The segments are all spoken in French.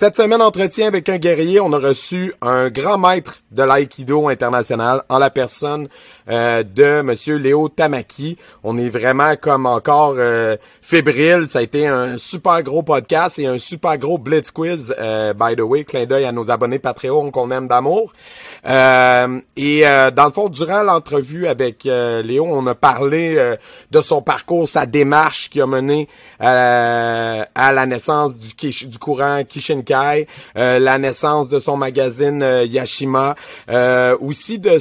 Cette semaine, entretien avec un guerrier, on a reçu un grand maître de l'aïkido international en la personne euh, de Monsieur Léo Tamaki. On est vraiment comme encore euh, fébrile. Ça a été un super gros podcast et un super gros blitz quiz. Euh, by the way, clin d'œil à nos abonnés Patreon qu'on aime d'amour. Euh, et euh, dans le fond, durant l'entrevue avec euh, Léo, on a parlé de son parcours, sa démarche qui a mené à la naissance du, du courant Kishinkai, la naissance de son magazine Yashima, aussi de,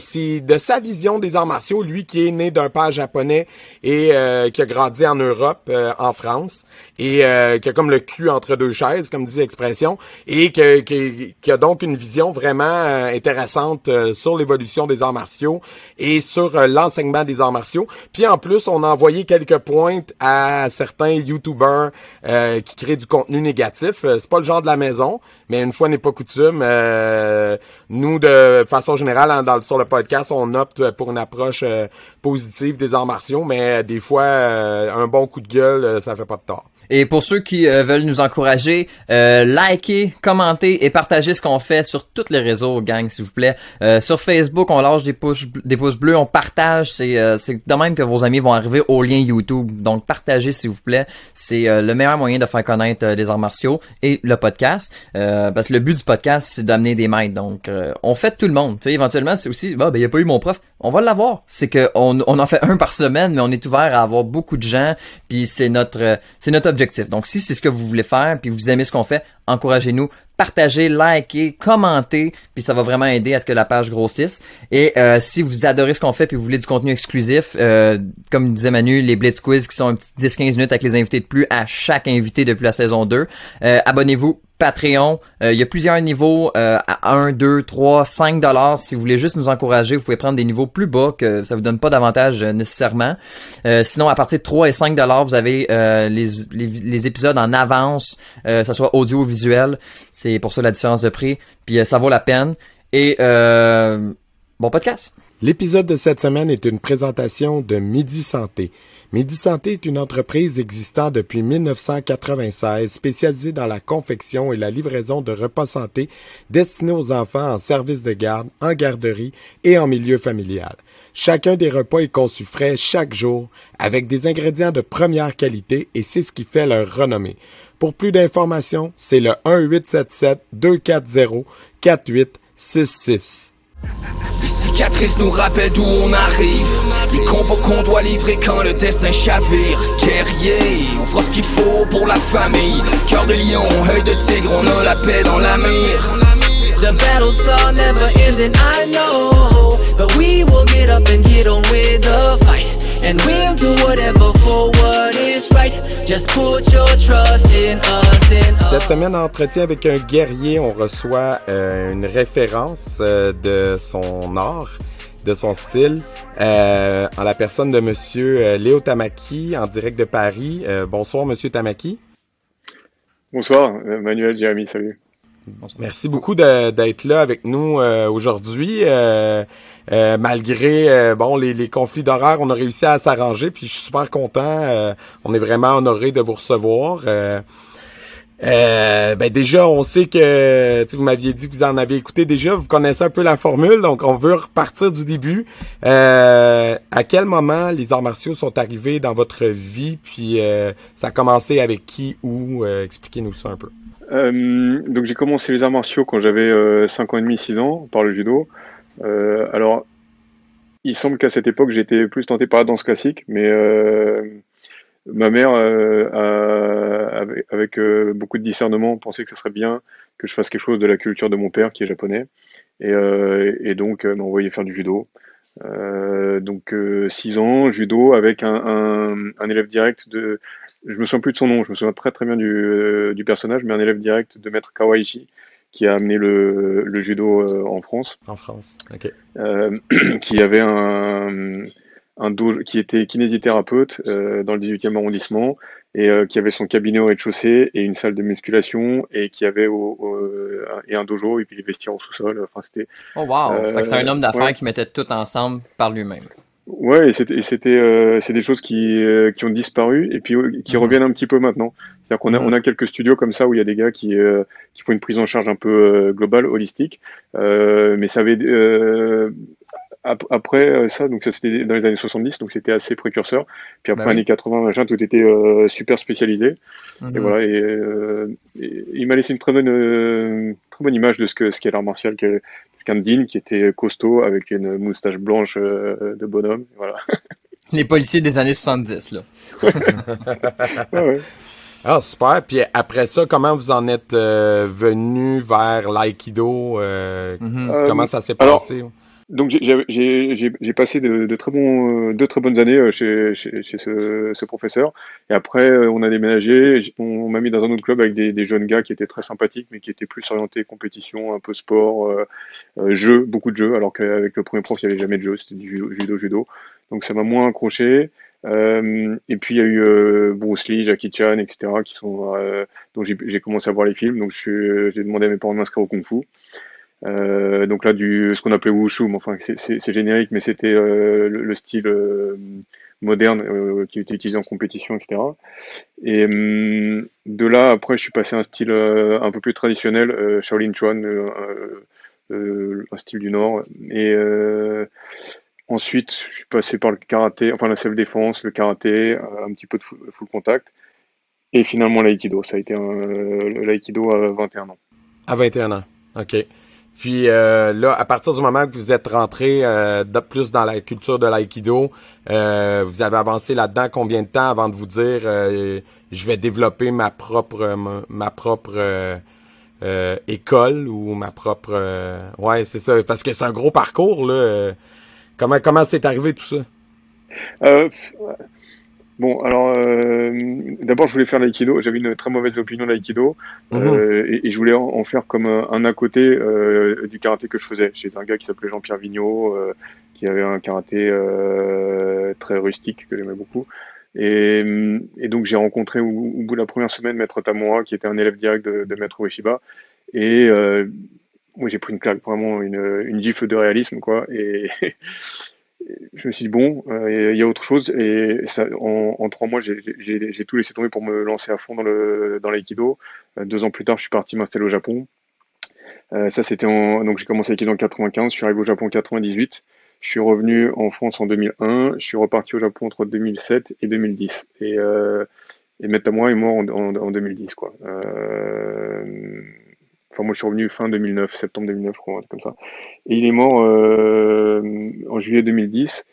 sa vision des arts martiaux, lui qui est né d'un père japonais et qui a grandi en Europe, en France, et qui a comme le cul entre deux chaises, comme dit l'expression, et qui a donc une vision vraiment intéressante euh, sur l'évolution des arts martiaux et sur euh, l'enseignement des arts martiaux. Puis en plus, on a envoyé quelques pointes à certains YouTubers euh, qui créent du contenu négatif. c'est pas le genre de la maison, mais une fois n'est pas coutume, nous de façon générale dans, sur le podcast, on opte pour une approche positive des arts martiaux, mais des fois un bon coup de gueule, ça fait pas de tort. Et pour ceux qui euh, veulent nous encourager, euh, likez, commentez et partagez ce qu'on fait sur tous les réseaux, gang, s'il vous plaît. Euh, sur Facebook, on lâche des pouces, des pouces bleus, on partage. C'est c'est de même que vos amis vont arriver au lien YouTube. Donc partagez, s'il vous plaît. C'est le meilleur moyen de faire connaître les arts martiaux et le podcast. parce que le but du podcast, c'est d'amener des maîtres. Donc on fait tout le monde. sais éventuellement, c'est aussi, bah, ben, il n'y a pas eu mon prof. On va l'avoir. C'est que on, on en fait un par semaine, mais on est ouvert à avoir beaucoup de gens. Puis c'est notre, c'est notre donc, si c'est ce que vous voulez faire, puis vous aimez ce qu'on fait, encouragez-nous, partagez, likez, commentez, puis ça va vraiment aider à ce que la page grossisse. Et euh, si vous adorez ce qu'on fait, puis vous voulez du contenu exclusif, euh, comme disait Manu, les Blitz Quiz qui sont un petit 10-15 minutes avec les invités de plus à chaque invité depuis la saison 2, euh, abonnez-vous Patreon. Euh, il y a plusieurs niveaux euh, à 1, 2, 3, 5 dollars. Si vous voulez juste nous encourager, vous pouvez prendre des niveaux plus bas que ça vous donne pas d'avantage euh, nécessairement. sinon, à partir de 3 et 5 dollars, vous avez les, épisodes en avance, ça soit audio ou visuel. C'est pour ça la différence de prix. Puis ça vaut la peine. Et bon podcast. L'épisode de cette semaine est une présentation de Midi Santé. Midi Santé est une entreprise existant depuis 1996 spécialisée dans la confection et la livraison de repas santé destinés aux enfants en service de garde, en garderie et en milieu familial. Chacun des repas est conçu frais chaque jour avec des ingrédients de première qualité et c'est ce qui fait leur renommée. Pour plus d'informations, c'est le 1 240 4866. Les cicatrices nous rappellent d'où on arrive. Les combos qu'on doit livrer quand le destin chavire. Guerrier, on fera ce qu'il faut pour la famille. Cœur de lion, œil de tigre, on a la paix dans la mire The battles are never ending, I know. But we will get up and get on with the fight And we'll do whatever for what is right Just put your trust in us, in us. Cette semaine, entretien avec un guerrier, on reçoit euh, une référence euh, de son art, de son style, euh, en la personne de Monsieur euh, Léo Tamaki, en direct de Paris. Euh, bonsoir, Monsieur Tamaki. Bonsoir, Manuel, Jérémy, salut. Merci beaucoup d'être là avec nous euh, aujourd'hui. Euh, euh, malgré bon les, conflits d'horaire, on a réussi à s'arranger, puis je suis super content. on est vraiment honoré de vous recevoir. ben déjà, on sait que vous m'aviez dit que vous en avez écouté déjà, vous connaissez un peu la formule, donc on veut repartir du début. à quel moment les arts martiaux sont arrivés dans votre vie, puis ça a commencé avec qui, où Expliquez-nous ça un peu. Euh, donc j'ai commencé les arts martiaux quand j'avais euh, 5 ans et demi, 6 ans, par le judo. Euh, alors, il semble qu'à cette époque, j'étais plus tenté par la danse classique, mais euh, ma mère, a, avec, beaucoup de discernement, pensait que ce serait bien que je fasse quelque chose de la culture de mon père, qui est japonais, et, donc m'a envoyé faire du judo. donc 6 ans, judo, avec un élève direct de je me souviens plus de son nom, je me souviens très très bien du, euh, du personnage, mais un élève direct de Maître Kawaishi qui a amené le, le judo euh, en France. En France, ok. Euh, qui avait un, un dojo, qui était kinésithérapeute euh, dans le 18e arrondissement et qui avait son cabinet au rez-de-chaussée et une salle de musculation et qui avait au, et un dojo et puis les vestiaires au sous-sol. Enfin, c'était. Oh wow! c'est un homme d'affaires qui mettait tout ensemble par lui-même. Ouais, et c'était, euh, c'est des choses qui, euh, qui ont disparu et puis qui Mhm. reviennent un petit peu maintenant. C'est-à-dire qu'on a, Mhm. on a quelques studios comme ça où il y a des gars qui, euh, qui font une prise en charge un peu euh, globale, holistique. Euh, mais ça avait, euh, ap- après ça, donc ça c'était dans les années 70, donc c'était assez précurseur. Puis après Bah oui. années 80, machin, tout était euh, super spécialisé. Et Mhm. voilà, et, euh, et il m'a laissé une très bonne, euh, très bonne image de ce que ce qu'est l'art martial, qui était costaud, avec une moustache blanche euh, de bonhomme. Voilà. Les policiers des années 70, là. Ouais, ouais. Ah, super. Puis après ça, comment vous en êtes euh, venu vers l'aïkido? Euh, Mhm. Comment ça s'est alors, passé? Donc j'ai- passé de, de très bons, euh, deux très bonnes années euh, chez, chez, chez ce, ce professeur. Et après, euh, on a déménagé. On, m'a mis dans un autre club avec des, des jeunes gars qui étaient très sympathiques, mais qui étaient plus orientés compétition, un peu sport, euh, jeu, beaucoup de jeux. Alors qu'avec le premier prof, il n'y avait jamais de jeu, c'était du judo, judo. Donc ça m'a moins accroché. Euh, et puis il y a eu euh, Bruce Lee, Jackie Chan, etc. qui sont dont j'ai commencé à voir les films. Donc j'ai demandé à mes parents de m'inscrire au kung fu. Euh, donc là, du ce qu'on appelait wushu, mais enfin c'est- générique, mais c'était euh, le, le style euh, moderne euh, qui était utilisé en compétition, etc. Et hum, de là, après, je suis passé à un style euh, un peu plus traditionnel, euh, Shaolin Chuan, euh, euh, euh, un style du Nord. Et euh, ensuite, je suis passé par le karaté, enfin la self-défense, le karaté, euh, un petit peu de full, full contact. Et finalement l'aïkido, ça a été l'aïkido à 21 ans. À 21 ans. OK. Puis euh, là, à partir du moment que vous êtes rentré euh, de plus dans la culture de l'aïkido, euh, vous avez avancé là-dedans combien de temps avant de vous dire euh, je vais développer ma propre ma, ma propre euh, euh, école ou ma propre ouais c'est ça parce que c'est un gros parcours là. comment comment c'est arrivé tout ça? Bon, alors, euh, d'abord, je voulais faire l'aïkido. J'avais une très mauvaise opinion de l'aïkido. Mhm. euh, et, et je voulais en, en faire comme un, un à côté euh, du karaté que je faisais. Chez un gars qui s'appelait Jean-Pierre Vigneault, euh, qui avait un karaté euh, très rustique que j'aimais beaucoup. Et, et donc, j'ai rencontré au, au bout de la première semaine Maître Tamura, qui était un élève direct de, de Maître Ueshiba. Et euh, moi, j'ai pris une claque, vraiment une, une gifle de réalisme, quoi. Et je me suis dit, bon, euh, il y a autre chose. Et ça, en, trois mois, j'ai tout laissé tomber pour me lancer à fond dans le dans l'aïkido. Euh, deux ans plus tard, je suis parti m'installer au Japon. Euh, ça, c'était. Donc, j'ai commencé l'aïkido en 95. Je suis arrivé au Japon en 98. Je suis revenu en France en 2001. Je suis reparti au Japon entre 2007 et 2010. Et, euh, et est mort en 2010, quoi. Euh... Moi, je suis revenu fin 2009, septembre 2009, je crois, comme ça. Et il est mort euh, en juillet 2010.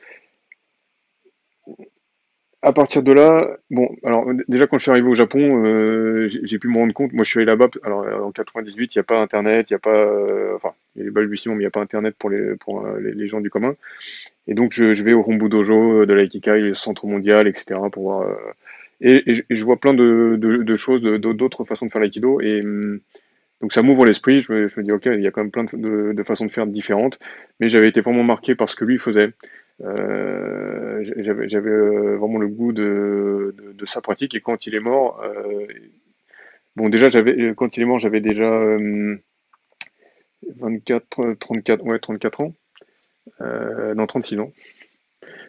À partir de là, bon, alors déjà quand je suis arrivé au Japon, euh, j'ai pu me rendre compte. Moi, je suis allé là-bas. Alors en 98, il n'y a pas Internet, il n'y a pas, euh, enfin, il y a les balbutiements, mais il n'y a pas Internet pour les pour gens du commun. Et donc je, je vais au Hombu Dojo de l'Aikikai, le centre mondial, etc. pour et, je- vois plein de, de, choses, d'autres façons de faire l'aïkido. Et hum, donc ça m'ouvre l'esprit. Je me, dis ok, il y a quand même plein de, façons de faire différentes. Mais j'avais été vraiment marqué par ce que lui faisait. Euh, j'avais euh, vraiment le goût de, sa pratique et quand il est mort, euh, bon déjà j'avais quand il est mort j'avais déjà euh, 24, 34, ouais 34 ans, non 36 ans.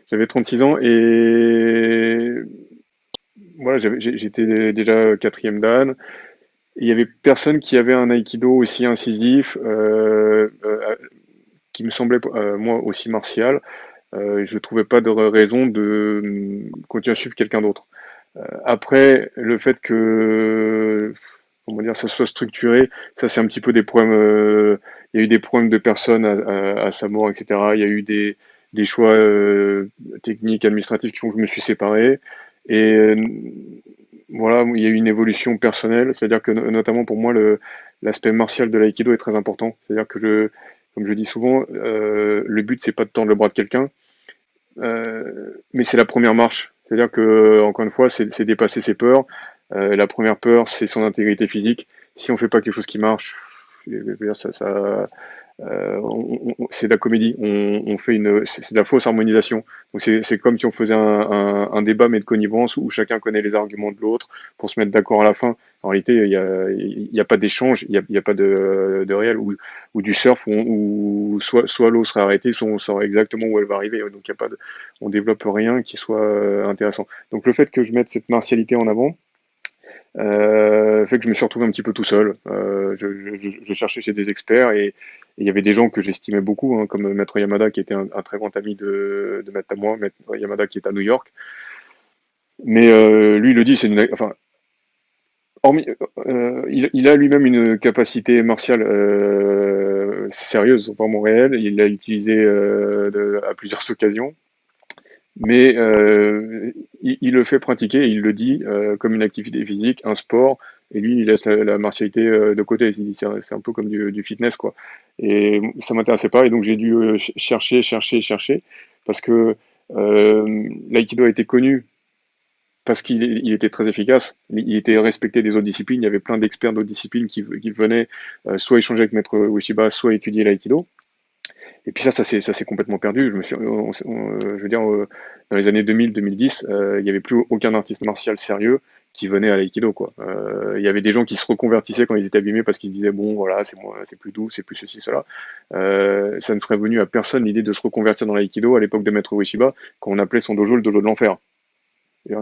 J'avais 36 ans et voilà j'étais déjà quatrième dan. Il y avait personne qui avait un aikido aussi incisif, euh, euh, qui me semblait euh, moi aussi martial. Euh, je trouvais pas de raison de hum, continuer à suivre quelqu'un d'autre. Euh, après, le fait que comment dire, ça soit structuré, ça c'est un petit peu des problèmes. euh, il y a eu des problèmes de personnes à, à- à sa mort, etc. Il y a eu des, des choix techniques, administratifs qui font que je me suis séparé. Et voilà, il y a eu une évolution personnelle, c'est-à-dire que no- notamment pour moi, l'aspect martial de l'aïkido est très important. C'est-à-dire que je, comme je dis souvent, euh, le but c'est pas de tendre le bras de quelqu'un, euh, mais c'est la première marche. C'est-à-dire que, encore une fois, c'est dépasser ses peurs. Euh, la première peur, c'est son intégrité physique. Si on fait pas quelque chose qui marche, Je veux dire, ça, ça euh, c'est de la comédie. On, on fait une, c'est de la fausse harmonisation. Donc c'est comme si on faisait un, un, un, débat mais de connivence où chacun connaît les arguments de l'autre pour se mettre d'accord à la fin. En réalité, il n'y a, y a pas d'échange, il n'y a, y a, pas de, de réel ou, ou du surf où, où soit, soit l'eau sera arrêtée, soit on saura exactement où elle va arriver. Donc il y a pas de, on développe rien qui soit euh, intéressant. Donc le fait que je mette cette martialité en avant, euh, fait que je me suis retrouvé un petit peu tout seul. Euh, je, cherchais chez des experts et il y avait des gens que j'estimais beaucoup, hein, comme Maître Yamada qui était un, très grand ami de, de Maître moi, Maître Yamada qui est à New York. Mais euh, lui, il le dit, c'est une, enfin, il, il, a lui-même une capacité martiale sérieuse, vraiment réelle. Il l'a utilisé de, à plusieurs occasions mais euh, il, il, le fait pratiquer, il le dit euh, comme une activité physique, un sport, et lui il laisse la, martialité euh, de côté. C'est un peu comme du, du, fitness quoi. Et ça m'intéressait pas, et donc j'ai dû euh, chercher, chercher, chercher, parce que euh, l'aïkido a été connu parce qu'il il était très efficace, il était respecté des autres disciplines, il y avait plein d'experts d'autres disciplines qui, qui venaient euh, soit échanger avec Maître Ueshiba, soit étudier l'aïkido. Et puis ça, ça s'est, ça s'est complètement perdu. Je me on, je veux dire, euh, dans les années 2000-2010, euh, il n'y avait plus aucun artiste martial sérieux qui venait à l'aïkido, quoi. Euh, il y avait des gens qui se reconvertissaient quand ils étaient abîmés parce qu'ils se disaient bon, voilà, c'est moi, c'est plus doux, c'est plus ceci, cela. Euh, ça ne serait venu à personne l'idée de se reconvertir dans l'aïkido à l'époque de Maître Ueshiba, quand on appelait son dojo le dojo de l'enfer. Et,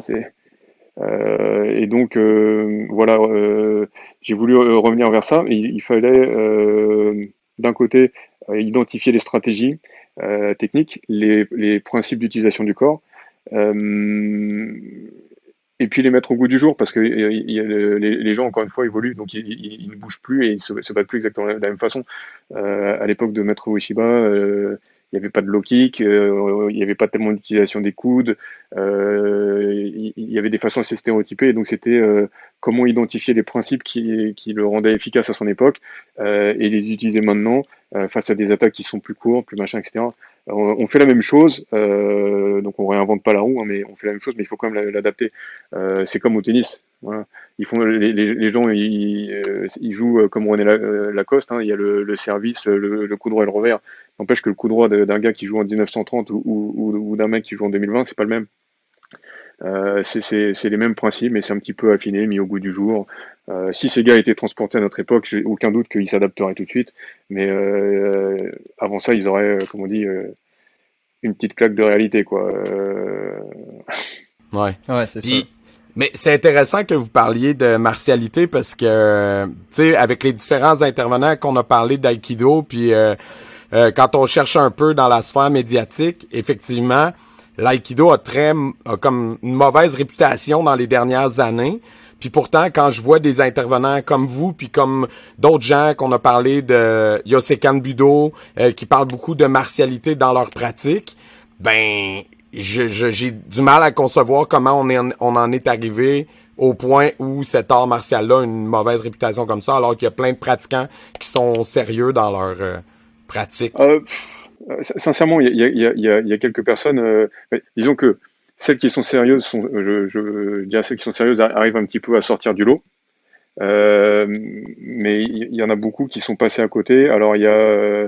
euh, donc voilà, j'ai voulu revenir vers ça. il, fallait d'un côté euh, identifier les stratégies euh, techniques, les, principes d'utilisation du corps, euh, et puis les mettre au goût du jour parce que les, gens encore une fois évoluent donc ils, ne bougent plus et ils se, se battent plus exactement de la même façon. Euh, à l'époque de Maître Ueshiba euh, il n'y avait pas de low kick, euh, il n'y avait pas tellement d'utilisation des coudes, euh, il, y avait des façons assez stéréotypées, donc c'était euh, comment identifier les principes qui, le rendaient efficace à son époque euh, et les utiliser maintenant euh, face à des attaques qui sont plus courtes, plus machin, etc. On, on, fait la même chose, donc on réinvente pas la roue, hein, mais on fait la même chose, mais il faut quand même l'adapter. c'est comme au tennis. Voilà. Ils font les, gens ils, jouent comme René Lacoste. Hein, il y a le, service, le, coup droit et le revers. N'empêche que le coup droit d'un gars qui joue en 1930 ou, ou, ou d'un mec qui joue en 2020, c'est pas le même. Euh, c'est les mêmes principes, mais c'est un petit peu affiné, mis au goût du jour. Euh, si ces gars étaient transportés à notre époque, j'ai aucun doute qu'ils s'adapteraient tout de suite. Mais euh, avant ça, ils auraient, comme on dit, une petite claque de réalité, quoi. Ouais, ouais c'est ça. Mais c'est intéressant que vous parliez de martialité parce que, tu sais, avec les différents intervenants qu'on a parlé d'aïkido, puis euh, euh, quand on cherche un peu dans la sphère médiatique, effectivement, l'aïkido a très a comme une mauvaise réputation dans les dernières années. Puis pourtant, quand je vois des intervenants comme vous, puis comme d'autres gens qu'on a parlé de Yosekan Budo, euh, qui parlent beaucoup de martialité dans leur pratique, ben j'ai je, du mal à concevoir comment on, est, on en est arrivé au point où cet art martial-là a une mauvaise réputation comme ça, alors qu'il y a plein de pratiquants qui sont sérieux dans leur euh, pratique. Euh, sincèrement, il y a, quelques personnes, euh, disons que celles qui sont sérieuses, sont, je, dirais celles qui sont sérieuses arrivent un petit peu à sortir du lot. Euh, mais il y, en a beaucoup qui sont passés à côté. Alors il y a euh,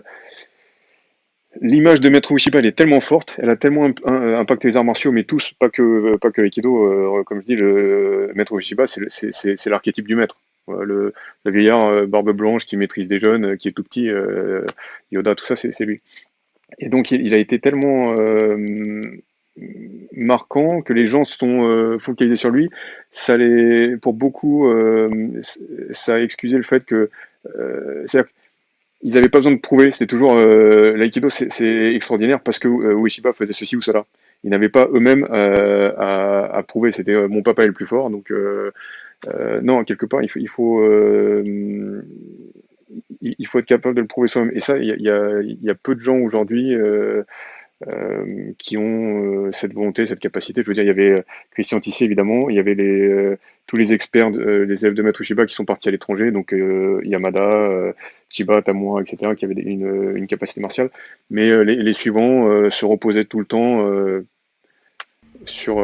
l'image de Maître Ueshiba, elle est tellement forte, elle a tellement impacté les arts martiaux, mais tous, pas que pas que l'aïkido. Comme je dis, le Maître Ueshiba, c'est l'archétype du maître. Le, le vieillard barbe blanche qui maîtrise des jeunes, qui est tout petit, Yoda, tout ça, c'est lui. Et donc, il, a été tellement marquant que les gens sont focalisés sur lui. Ça les, pour beaucoup, ça a excusé le fait que, c'est-à-dire ils n'avaient pas besoin de prouver, c'était toujours euh, l'aïkido, c'est extraordinaire parce que euh, faisait ceci ou cela. Ils n'avaient pas eux-mêmes euh, à, prouver, c'était euh, mon papa est le plus fort, donc euh, euh, non, quelque part, il faut, il faut être capable de le prouver soi-même. Et ça, il y a, y, peu de gens aujourd'hui euh, qui ont euh, cette volonté, cette capacité. Je veux dire, il y avait euh, Christian Tissier évidemment, il y avait les, tous les experts, les élèves de Maître Shiba qui sont partis à l'étranger, donc Yamada, Chiba, Tamura, etc., qui avaient une, une capacité martiale. Mais les, les suivants se reposaient tout le temps sur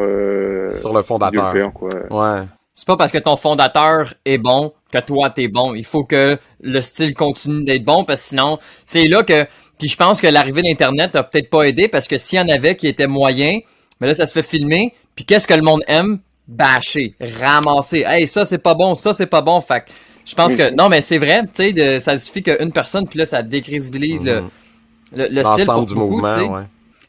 sur le fondateur. Père, quoi. Ouais. C'est pas parce que ton fondateur est bon que toi t'es bon. Il faut que le style continue d'être bon parce que sinon, c'est là que. Puis je pense que l'arrivée d'Internet a peut-être pas aidé parce que s'il y en avait qui étaient moyens, mais là ça se fait filmer. Puis qu'est-ce que le monde aime? Bâcher, ramasser. Hey, ça c'est pas bon, ça c'est pas bon. Fait je pense que non, mais c'est vrai. Tu sais, ça suffit qu'une personne puis là ça décrédibilise le, le, le style pour du beaucoup, mouvement. Ouais.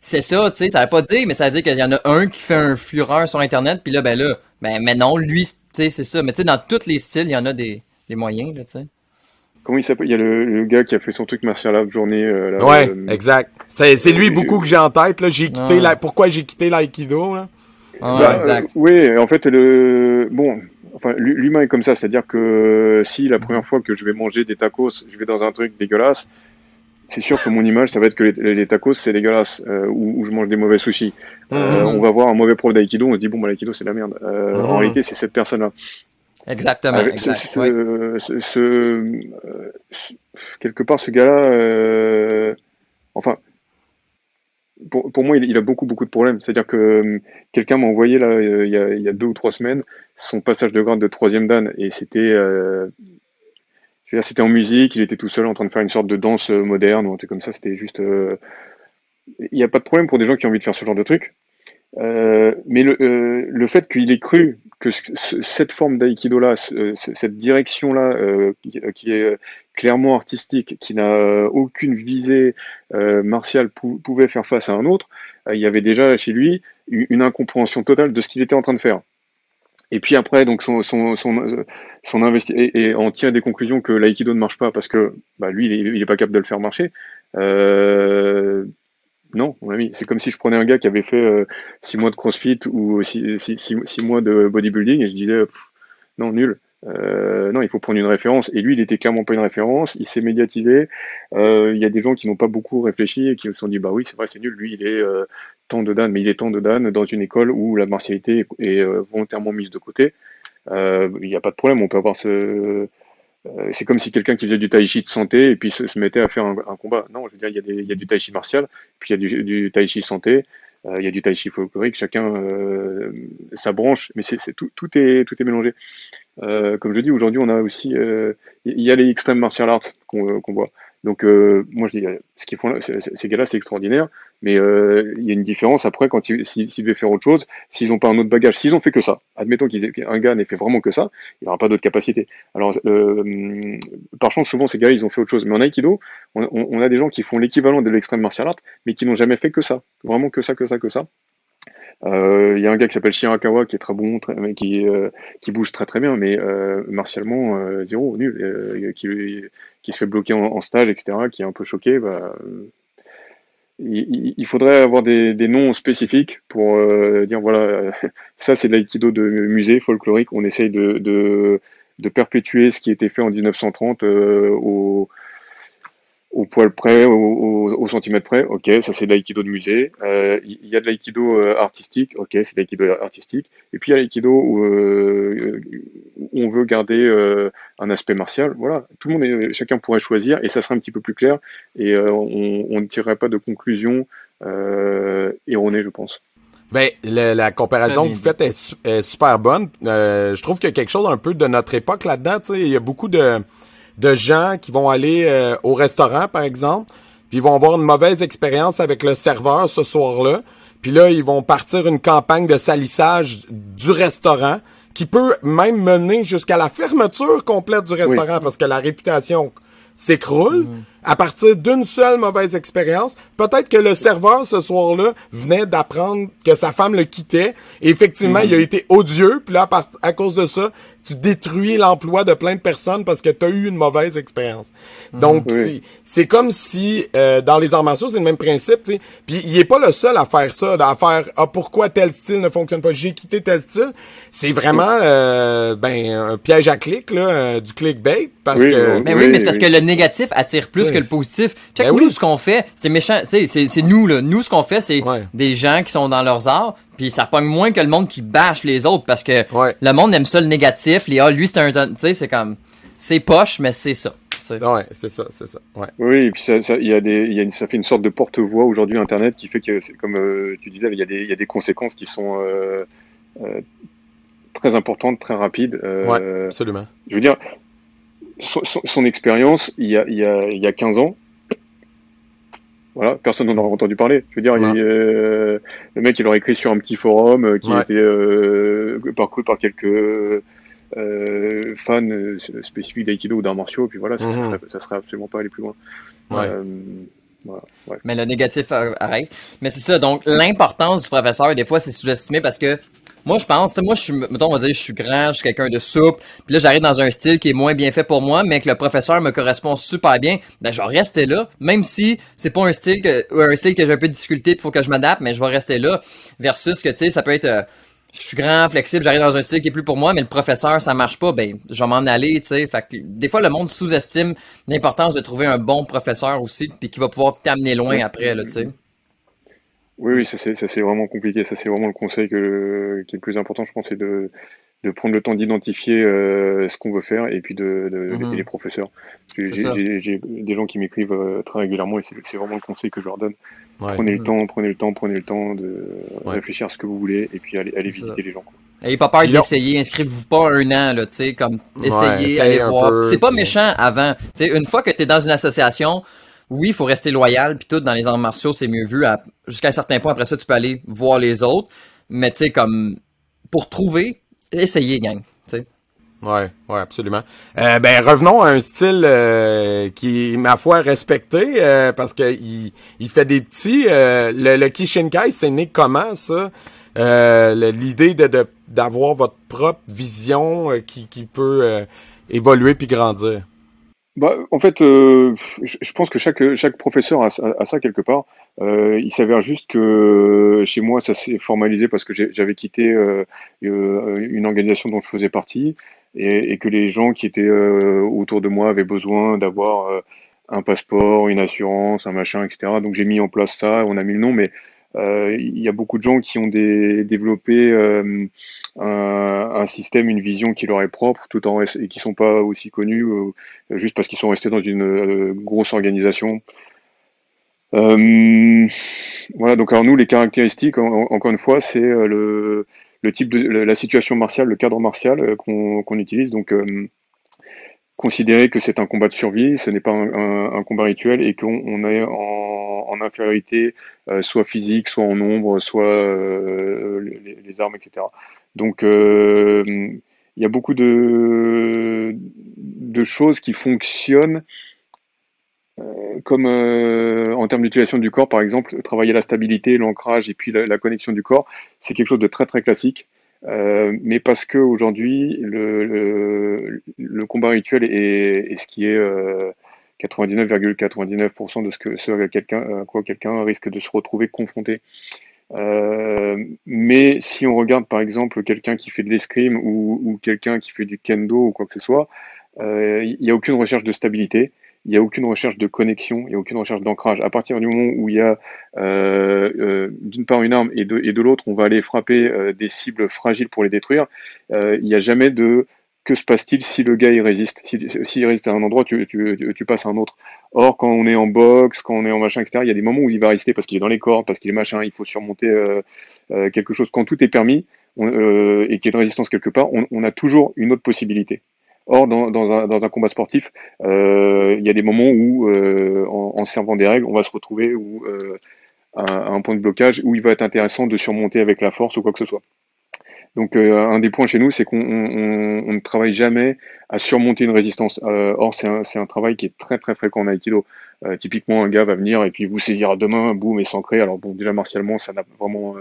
C'est ça, tu sais, ça veut pas dire, mais ça veut dire qu'il y en a un qui fait un fureur sur Internet, puis là, ben là, ben, mais non, lui, tu sais, c'est ça. Mais tu sais, dans tous les styles, il y en a des, des moyens, là, tu sais. Comment il s'appelle? Il y a le, gars qui a fait son truc martial art journée. Euh, ouais, euh, exact. C'est, c'est lui beaucoup que j'ai en tête. Là. J'ai quitté la... Pourquoi j'ai quitté l'aïkido là? Ah, bah, exact. Euh, oui, en fait, le bon, enfin, l'humain est comme ça, c'est-à-dire que si la première fois que je vais manger des tacos, je vais dans un truc dégueulasse, c'est sûr que mon image, ça va être que les, tacos, c'est dégueulasse, euh, ou, je mange des mauvais sushis. Euh, mhm. On va voir un mauvais prof d'aïkido, on se dit, bon, bah, l'aïkido, c'est la merde. Euh, en mhm. réalité, c'est cette personne-là. Exactement. ce, quelque part, ce gars-là, enfin, pour, pour moi, il, a beaucoup, beaucoup de problèmes. C'est-à-dire que quelqu'un m'a envoyé, là, il y, a, il y, a, deux ou trois semaines, son passage de grade de troisième dan, et c'était c'était en musique, il était tout seul en train de faire une sorte de danse euh, moderne ou un truc comme ça. C'était juste. Euh, il n'y a pas de problème pour des gens qui ont envie de faire ce genre de truc. Euh, mais le, le fait qu'il ait cru que cette forme d'aïkido-là, cette direction-là, qui, est clairement artistique, qui n'a aucune visée martiale, pouvait faire face à un autre, il y avait déjà chez lui une incompréhension totale de ce qu'il était en train de faire. Et puis après, donc son, son, son, euh, investi et, on tire des conclusions que l'aïkido ne marche pas parce que bah, lui, il est, pas capable de le faire marcher. Euh, non, mon ami, c'est comme si je prenais un gars qui avait fait 6 euh, mois de crossfit ou 6 six, six, mois de bodybuilding et je disais non, nul. Euh, non, il faut prendre une référence. Et lui, il était clairement pas une référence. Il s'est médiatisé. Euh, il y a des gens qui n'ont pas beaucoup réfléchi et qui se sont dit, bah oui, c'est vrai, c'est nul. Lui, il est euh, tant de Dan, mais il est tant de Dan dans une école où la martialité est, volontairement mise de côté. il n'y a pas de problème. On peut avoir ce. c'est comme si quelqu'un qui faisait du tai chi de santé et puis se, mettait à faire un, combat. Non, je veux dire, il y, a du tai chi martial, puis il y a du, du tai chi santé. il y a du tai chi folklorique, chacun sa branche, mais tout, tout, est, tout est mélangé. Euh, comme je dis, aujourd'hui, on a aussi, il euh, y a les extrêmes martial arts qu'on voit. Donc, euh, moi, je dis, ce qu'ils font, ces gars-là, c'est extraordinaire, mais il y a une différence après quand s'ils devaient faire autre chose, s'ils n'ont pas un autre bagage, s'ils ont fait que ça. Admettons qu'un gars n'ait fait vraiment que ça, il n'aura pas d'autres capacités. Alors, par chance, souvent, ces gars, ils ont fait autre chose. Mais en Aikido, on, on a des gens qui font l'équivalent de l'extrême martial art, mais qui n'ont jamais fait que ça, vraiment que ça, que ça, que ça. Il euh, y a un gars qui s'appelle Shirakawa qui est très bon, qui, euh, qui bouge très très bien, mais euh, martialement zéro, nul, qui, qui se fait bloquer en, stage, etc., qui est un peu choqué. Bah, il, faudrait avoir des, des, noms spécifiques pour dire voilà, ça c'est de l'aïkido de musée folklorique. On essaye de, de, de, perpétuer ce qui été fait en 1930 au au poil près, au, centimètre près, ok, ça c'est de l'aïkido de musée. Euh, il y a de l'aïkido euh, artistique, ok, c'est de l'aïkido artistique. Et puis il y a l'aïkido où, euh, on veut garder un aspect martial. Voilà, tout le monde, chacun pourrait choisir et ça serait un petit peu plus clair et on, ne tirerait pas de conclusion erronée, je pense. Ben, la, comparaison que vous faites est, super bonne. je trouve qu'il y a quelque chose un peu de notre époque là-dedans. Il y a beaucoup de de gens qui vont aller euh, au restaurant, par exemple, puis ils vont avoir une mauvaise expérience avec le serveur ce soir-là. Puis là, ils vont partir une campagne de salissage du restaurant qui peut même mener jusqu'à la fermeture complète du restaurant parce que la réputation s'écroule mm. à partir d'une seule mauvaise expérience. Peut-être que le serveur ce soir-là venait d'apprendre que sa femme le quittait et effectivement, mm. il a été odieux. Puis là, à cause de ça, tu détruis l'emploi de plein de personnes parce que tu as eu une mauvaise expérience. Donc, c'est comme si, euh, dans les arts martiaux, c'est le même principe, tu Puis, il est pas le seul à faire ça, à faire « Ah, pourquoi tel style ne fonctionne pas? J'ai quitté tel style. » C'est vraiment, euh, ben, un piège à clic, là, euh, du clickbait, parce que... Mais oui, mais c'est parce que le négatif attire plus que le positif. Check, ben nous, ce qu'on fait, c'est méchant, c'est nous, là. Nous, ce qu'on fait, c'est des gens qui sont dans leurs arts, puis ça pogne moins que le monde qui bâche les autres parce que le monde aime ça le négatif. Les ah, lui c'est un tu sais c'est comme c'est poche mais c'est ça. Ouais, c'est ça, c'est ça. Ouais. Oui, et puis ça, ça, y a des, y a une, ça fait une sorte de porte-voix aujourd'hui Internet qui fait que, comme euh, tu disais, il y, a des, y a des conséquences qui sont euh, euh, très importante, très rapide. Euh, absolument. Je veux dire, son, expérience, il y, a, il, y a, il y a 15 ans, voilà, personne n'en aurait entendu parler. Je veux dire, le mec, il aurait écrit sur un petit forum euh, qui était euh, parcouru par quelques euh, fans spécifiques d'aïkido ou d'arts martiaux, et puis voilà, ça, ne mhm. serait, ça serait absolument pas aller plus loin. Mais le négatif arrive. Mais c'est ça, donc l'importance du professeur, des fois, c'est sous-estimé parce que moi, je pense, moi, je suis, mettons, on va dire, je suis grand, je suis quelqu'un de souple, puis là, j'arrive dans un style qui est moins bien fait pour moi, mais que le professeur me correspond super bien, ben, je vais rester là, même si c'est pas un style que, ou un style que j'ai un peu de difficulté, il faut que je m'adapte, mais je vais rester là, versus que, tu sais, ça peut être, euh, je suis grand, flexible, j'arrive dans un style qui est plus pour moi, mais le professeur, ça marche pas, ben, je vais m'en aller, tu sais. Fait que, des fois, le monde sous-estime l'importance de trouver un bon professeur aussi, puis qui va pouvoir t'amener loin après, là, tu sais. Oui, oui, ça c'est vraiment compliqué. Ça c'est vraiment le conseil que, qui est le plus important, je pense, c'est de, de prendre le temps d'identifier euh, ce qu'on veut faire et puis de, de mhm. les professeurs. J'ai des gens qui m'écrivent euh, très régulièrement et c'est vraiment le conseil que je leur donne. Prenez le mhm. temps, prenez le temps, prenez le temps de réfléchir à ce que vous voulez et puis allez, allez visiter les gens. Quoi. Ayez pas peur d'essayer, inscrivez-vous pas un an, là, tu sais, comme essayez, allez voir. C'est pas méchant avant. Tu sais, une fois que tu es dans une association, oui, il faut rester loyal, puis tout, dans les arts martiaux, c'est mieux vu. Jusqu'à un certain point, après ça, tu peux aller voir les autres. Mais tu sais, comme, pour trouver, essayez, gang, tu sais. Ouais, ouais, absolument. Euh, ben revenons à un style euh, qui ma foi respecté euh, parce que il, il, fait des petits. le, le Kishinkai, c'est né comment ça? L'idée de d'avoir votre propre vision qui, qui peut évoluer puis grandir. Bah, en fait, euh, je pense que chaque, chaque professeur a, a ça quelque part. Euh, il s'avère juste que chez moi, ça s'est formalisé parce que j'avais quitté euh, une organisation dont je faisais partie et, et que les gens qui étaient autour de moi avaient besoin d'avoir un passeport, une assurance, un machin, etc. Donc j'ai mis en place ça, on a mis le nom, mais il y a beaucoup de gens qui ont des, développé un, système, une vision qui leur est propre, tout en et qui sont pas aussi connus euh, juste parce qu'ils sont restés dans une euh, grosse organisation. Euh, voilà, donc alors nous, les caractéristiques, encore une fois, c'est le, le, type de la situation martiale, le cadre martial qu'on utilise. Donc considérer que c'est un combat de survie, ce n'est pas un, combat rituel et qu'on on est en, en infériorité, soit physique, soit en nombre, soit les, les, armes, etc. Donc, euh, il y a beaucoup de, choses qui fonctionnent euh, comme euh, en termes d'utilisation du corps, par exemple, travailler la stabilité, l'ancrage et puis la, connexion du corps, c'est quelque chose de très très classique. mais parce que aujourd'hui, le, le, combat rituel est, est ce qui est 99,99% de ce que ce quelqu'un, à quoi quelqu'un risque de se retrouver confronté. Euh, mais si on regarde par exemple quelqu'un qui fait de l'escrime ou, quelqu'un qui fait du kendo ou quoi que ce soit, euh, il n'y a aucune recherche de stabilité, il n'y a aucune recherche de connexion, il n'y a aucune recherche d'ancrage. À partir du moment où il y a euh, euh d'une part une arme et de, et de l'autre, on va aller frapper euh, des cibles fragiles pour les détruire, il n'y a jamais de que se passe-t-il si le gars résiste? S'il si, résiste à un endroit, tu, passes à un autre. Or, quand on est en boxe, quand on est en machin, etc., il y a des moments où il va résister parce qu'il est dans les cordes, parce qu'il est machin, il faut surmonter euh, euh, quelque chose. Quand tout est permis euh, et qu'il y a une résistance quelque part, on, a toujours une autre possibilité. Or, dans, un, combat sportif, il y a des moments où, en, servant des règles, on va se retrouver à un point de blocage où il va être intéressant de surmonter avec la force ou quoi que ce soit. Donc euh, un des points chez nous, c'est qu'on on, on ne travaille jamais à surmonter une résistance. Euh, or, c'est un, travail qui est très très fréquent en Aikido. Euh, typiquement, un gars va venir et puis vous saisira demain, boum, et s'ancrer. Alors bon, déjà martialement, ça n'a vraiment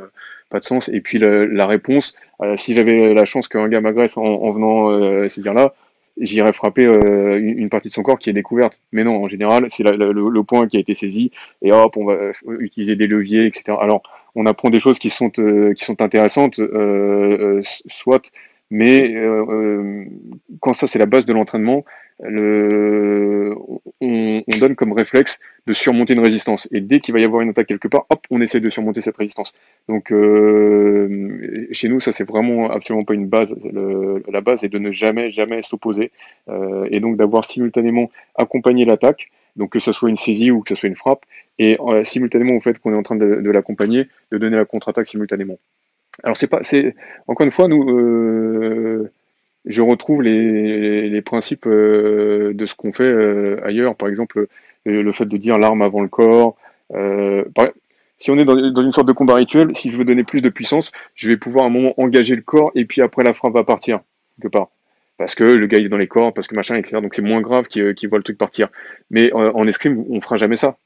pas de sens. Et puis la, réponse, si j'avais la chance qu'un gars m'agresse en, en, venant saisir là, j'irais frapper euh, une, partie de son corps qui est découverte. Mais non, en général, c'est le, le, point qui a été saisi et hop, on va utiliser des leviers, etc. Alors, on apprend des choses qui sont euh, qui sont intéressantes, euh, euh soit, mais euh, quand ça c'est la base de l'entraînement, le, on, on, donne comme réflexe de surmonter une résistance. Et dès qu'il va y avoir une attaque quelque part, hop, on essaie de surmonter cette résistance. Donc chez nous, ça c'est vraiment absolument pas une base. La base est de ne jamais jamais s'opposer et donc d'avoir simultanément accompagné l'attaque donc que ce soit une saisie ou que ce soit une frappe, et euh, simultanément au fait qu'on est en train de, l'accompagner, de donner la contre-attaque simultanément. alors c'est pas, encore une fois, nous, euh, je retrouve les, principes euh, de ce qu'on fait euh, ailleurs. Par exemple, le fait de dire l'arme avant le corps. si on est dans, une sorte de combat rituel, si je veux donner plus de puissance, je vais pouvoir à un moment engager le corps et puis après la frappe va partir quelque part parce que le gars est dans les corps, parce que machin, etc. Donc c'est moins grave qu'il voit le truc partir. Mais en escrime, on fera jamais ça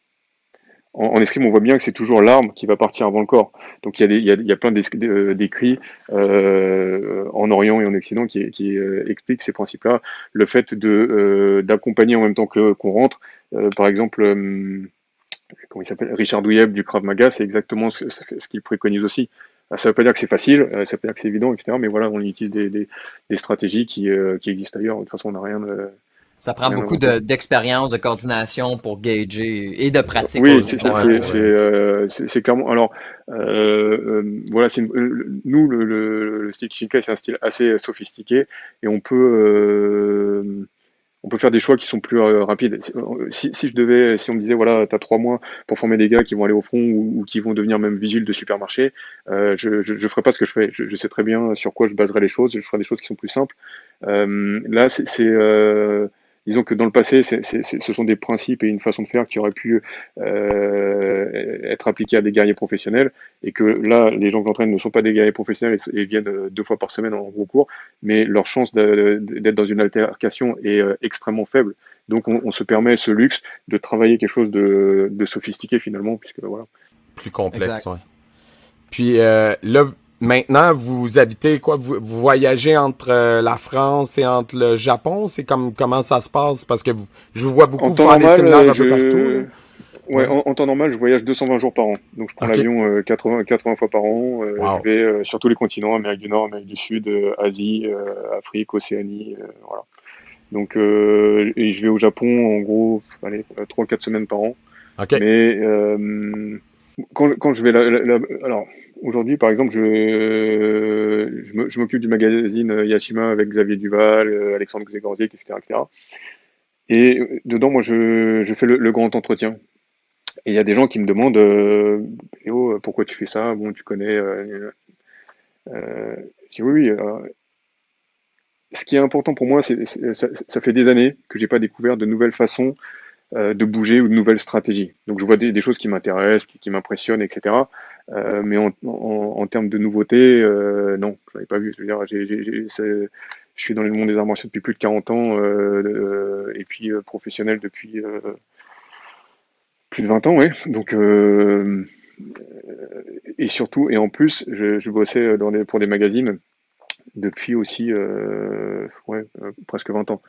en, escrime, on voit bien que c'est toujours l'arme qui va partir avant le corps. Donc il y a, plein d'écrits euh, en Orient et en Occident qui, euh, expliquent ces principes-là. Le fait euh, d'accompagner en même temps qu'on rentre, euh, par exemple, comment il s'appelle, Richard Douyeb du Krav Maga, c'est exactement ce, qu'il préconise aussi. Ça ne veut pas dire que c'est facile, ça veut pas dire que c'est évident, etc. Mais voilà, on utilise des, stratégies qui, qui existent ailleurs. De toute façon, on n'a rien de ça prend beaucoup d'expérience, de, coordination pour gager et de pratique. Oui, c'est euh, c'est clairement. Alors, euh, euh voilà, nous, le, le, le style Kishinkai, c'est un style assez sophistiqué et on peut, euh, on peut faire des choix qui sont plus rapides. Si, si, je devais, si on me disait, voilà, tu as trois mois pour former des gars qui vont aller au front ou, qui vont devenir même vigiles de supermarché, je, je, je ferai pas ce que je fais. Je, je, sais très bien sur quoi je baserai les choses. Je ferai des choses qui sont plus simples. là, c'est disons que dans le passé, ce sont des principes et une façon de faire qui auraient pu euh, être appliqués à des guerriers professionnels, et que là, les gens qui entraînent ne sont pas des guerriers professionnels et, viennent euh, deux fois par semaine en gros cours, mais leur chance d'être dans une altercation est euh, extrêmement faible. Donc on, se permet ce luxe de travailler quelque chose de, sophistiqué finalement, puisque voilà. Plus complexe, oui. Puis euh, là, Maintenant, vous habitez quoi? Vous, voyagez entre euh, la France et entre le Japon? C'est comme comment ça se passe? Parce que je vous vois beaucoup faire des séminaires un peu partout. Ouais, En, temps normal, je voyage 220 jours par an. Donc, je prends l'avion 80, 80 fois par an. Euh, je vais euh, sur tous les continents, Amérique du Nord, Amérique du Sud, Asie, Afrique, Océanie, voilà. Donc, et je vais au Japon, en gros, allez, 3-4 semaines par an. Okay. Mais quand, quand je vais là, alors aujourd'hui, par exemple, je, m'occupe du magazine Yashima avec Xavier Duval, euh, Alexandre Zégorzier, etc., etc. Et dedans, moi, je, fais le, grand entretien. Et il y a des gens qui me demandent euh, pourquoi tu fais ça? Bon, tu connais. Euh, euh, je dis oui, oui. Ce qui est important pour moi, c'est ça, ça, fait des années que j'ai pas découvert de nouvelles façons de bouger ou de nouvelles stratégies. Donc je vois des, choses qui m'intéressent, qui, m'impressionnent, etc. Euh, mais en, termes de nouveautés, euh, non, je n'avais pas vu. Je veux dire, je suis dans le monde des arts martiaux depuis plus de 40 ans euh, et puis professionnel depuis plus de 20 ans, oui. Donc et surtout et en plus, je, je bossais pour des magazines depuis aussi presque 20 ans.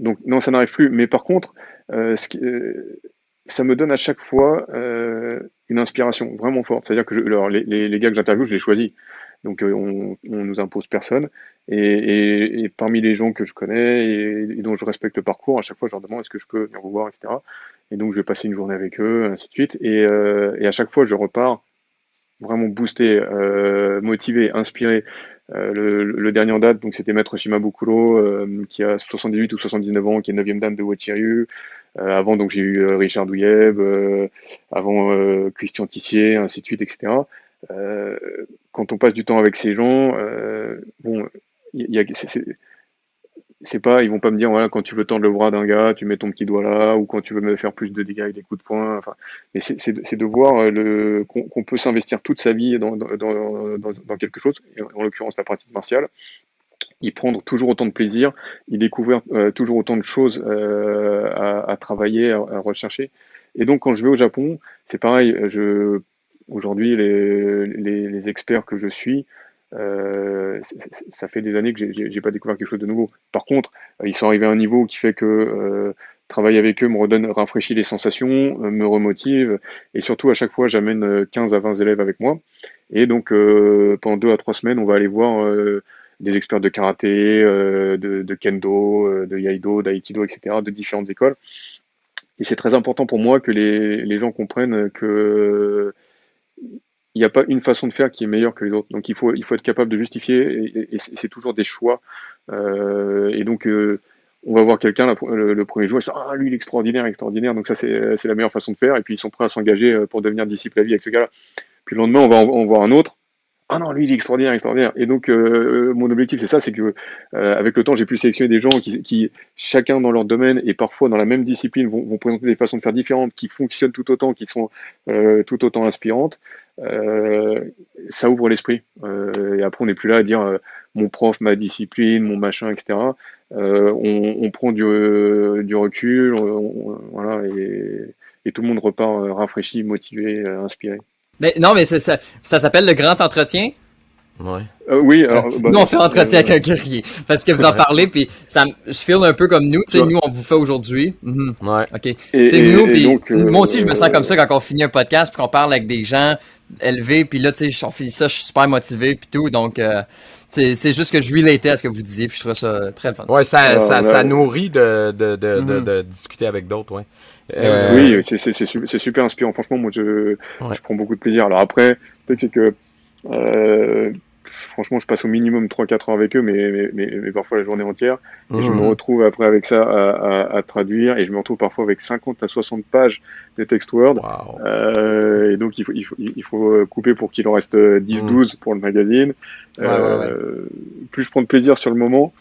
Donc non, ça n'arrive plus. Mais par contre, euh, euh, ça me donne à chaque fois euh, une inspiration vraiment forte. C'est-à-dire que alors, les, gars que j'interviewe, je les choisis. Donc on, on nous impose personne. Et, parmi les gens que je connais et, dont je respecte le parcours, à chaque fois je leur demande est-ce que je peux venir vous voir, etc. Et donc je vais passer une journée avec eux, ainsi de suite. Et à chaque fois je repars vraiment boosté, motivé, inspiré euh, le, dernier en date, donc c'était Maître Shimabukuro, euh, qui a 78 ou 79 ans, qui est 9e dame de Watiryu. Euh, avant, donc j'ai eu Richard Douyeb, avant Christian Tissier, ainsi de suite, etc. quand on passe du temps avec ces gens, bon, il y a, c'est pas, ils vont pas me dire, voilà, quand tu veux tendre le bras d'un gars, tu mets ton petit doigt là, ou quand tu veux me faire plus de dégâts avec des coups de poing. Enfin, mais c'est de voir euh, le qu'on peut s'investir toute sa vie dans, dans, dans, dans, quelque chose, en l'occurrence la pratique martiale, y prendre toujours autant de plaisir, y découvrir euh, toujours autant de choses euh, à, à, travailler, à, à, rechercher. Et donc, quand je vais au Japon, c'est pareil. Je aujourd'hui, les, les, les experts que je suis, euh, ça fait des années que j'ai pas découvert quelque chose de nouveau. Par contre, euh, ils sont arrivés à un niveau qui fait que euh, travailler avec eux me redonne, rafraîchit les sensations, me remotive, et surtout à chaque fois j'amène 15 à 20 élèves avec moi. Et donc pendant deux à trois semaines, on va aller voir des experts de karaté, de, kendo, de yaido, d'aïkido, etc., de différentes écoles. Et c'est très important pour moi que les gens comprennent que il n'y a pas une façon de faire qui est meilleure que les autres. Donc il faut, il faut être capable de justifier et, c'est toujours des choix. Euh, et donc euh, on va voir quelqu'un le, premier jour, et ah lui il est extraordinaire, extraordinaire. Donc ça c'est la meilleure façon de faire. Et puis ils sont prêts à s'engager euh, pour devenir disciple à vie avec ce gars-là. Puis le lendemain on va en, voir un autre. ah non, lui, il est extraordinaire, extraordinaire. Et donc, mon objectif, c'est ça, c'est que avec le temps, j'ai pu sélectionner des gens qui, chacun dans leur domaine et parfois dans la même discipline, vont, présenter des façons de faire différentes, qui fonctionnent tout autant, qui sont tout autant inspirantes. Euh, ça ouvre l'esprit. Euh, et après, on n'est plus là à dire mon prof, ma discipline, mon machin, etc. On, on, prend du, du recul, voilà, et, et tout le monde repart rafraîchi, motivé, inspiré. Mais, non, mais ça, ça s'appelle le grand entretien. Ouais. Euh, oui, alors, bah, nous on fait entretien avec un guerrier parce que vous en parlez puis ça je file un peu comme nous, tu sais nous on vous fait aujourd'hui. Mhm. Ouais. OK. C'est nous euh, moi aussi je me sens comme ça quand on finit un podcast puis qu'on parle avec des gens élevés puis là tu sais on finit ça, je suis super motivé puis tout donc euh, c'est juste que je relatais à ce que vous disiez puis je trouve ça très fun. Ouais, ça ça, ça nourrit de de, de, de, mhm. de discuter avec d'autres, ouais. Euh... Oui, c'est super inspirant. Franchement, moi, je, je prends beaucoup de plaisir. Alors après, peut-être c'est que euh, franchement, je passe au minimum 3-4 heures avec eux, mais, mais, mais, parfois la journée entière. Et je me mhm. retrouve après avec ça à, à, à, traduire, et je me retrouve parfois avec 50 à 60 pages de text Word. Euh, et donc, il faut, il faut, il faut couper pour qu'il en reste 10-12 mhm. pour le magazine. euh, plus je prends de plaisir sur le moment,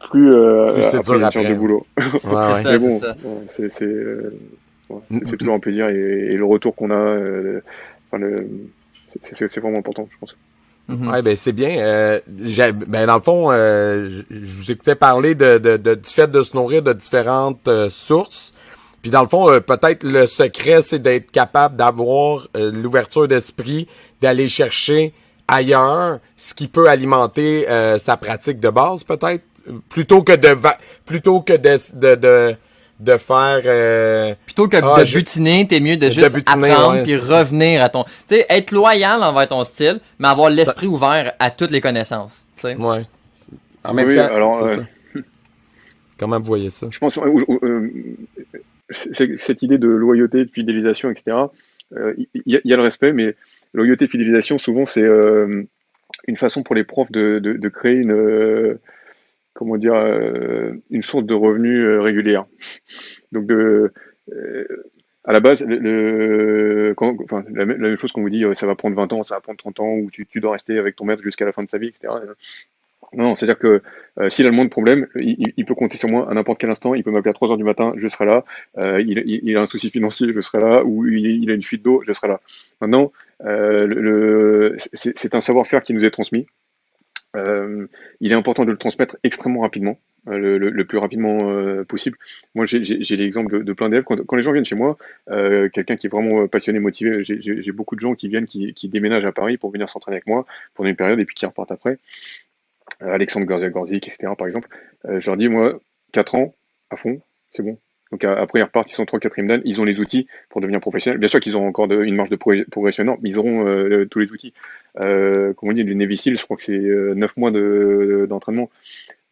plus, euh, plus après, a du boulot. c'est ça, bon, c'est euh, c'est toujours un plaisir, et, et le retour qu'on a, euh, enfin, c'est vraiment important, je pense. Mm Ouais, ben c'est bien. Euh, ben dans le fond, euh, je, vous écoutais parler de, de, de, du fait de se nourrir de différentes euh, sources. Puis dans le fond, euh, peut-être le secret, c'est d'être capable d'avoir euh, l'ouverture d'esprit, d'aller chercher ailleurs ce qui peut alimenter sa pratique de base, peut-être, plutôt que de plutôt que de, de de faire euh... plutôt que ah, de butiner t'es mieux de, juste apprendre puis revenir à ton tu sais être loyal envers ton style mais avoir l'esprit ouvert à toutes les connaissances tu sais. Ouais. En même oui, temps alors euh... comment vous voyez ça? Je pense euh, euh cette idée de loyauté de fidélisation etc euh, il y, y, a le respect mais loyauté fidélisation souvent c'est euh, une façon pour les profs de, de, de créer une comment dire, euh, une source de revenus euh, régulière. Donc, euh, à la base, la, même chose qu'on vous dit, ça va prendre 20 ans, ça va prendre 30 ans, ou tu, dois rester avec ton maître jusqu'à la fin de sa vie, etc. Non, c'est-à-dire que s'il a le moins de problèmes, il, peut compter sur moi à n'importe quel instant. Il peut m'appeler à 3 heures du matin, je serai là. Il, a un souci financier, je serai là. Ou il, a une fuite d'eau, je serai là. Maintenant, c'est un savoir-faire qui nous est transmis. Euh, il est important de le transmettre extrêmement rapidement, euh, le, le, le, plus rapidement euh, possible. Moi, j'ai l'exemple de, plein d'élèves. Quand, quand, les gens viennent chez moi, euh, quelqu'un qui est vraiment passionné, motivé, j'ai beaucoup de gens qui viennent, qui, qui, déménagent à Paris pour venir s'entraîner avec moi pendant une période et puis qui repartent après. Alexandre Gorzia-Gorzik, etc. par exemple. je leur dis, moi, 4 ans à fond, c'est bon. Donc après, ils repartent, ils sont 3 4 dan, ils ont les outils pour devenir professionnels. Bien sûr qu'ils ont encore une marge de progression mais ils auront euh, tous les outils. Euh, comme on dit, les Navy Seals, je crois que c'est 9 euh, mois d'entraînement. De,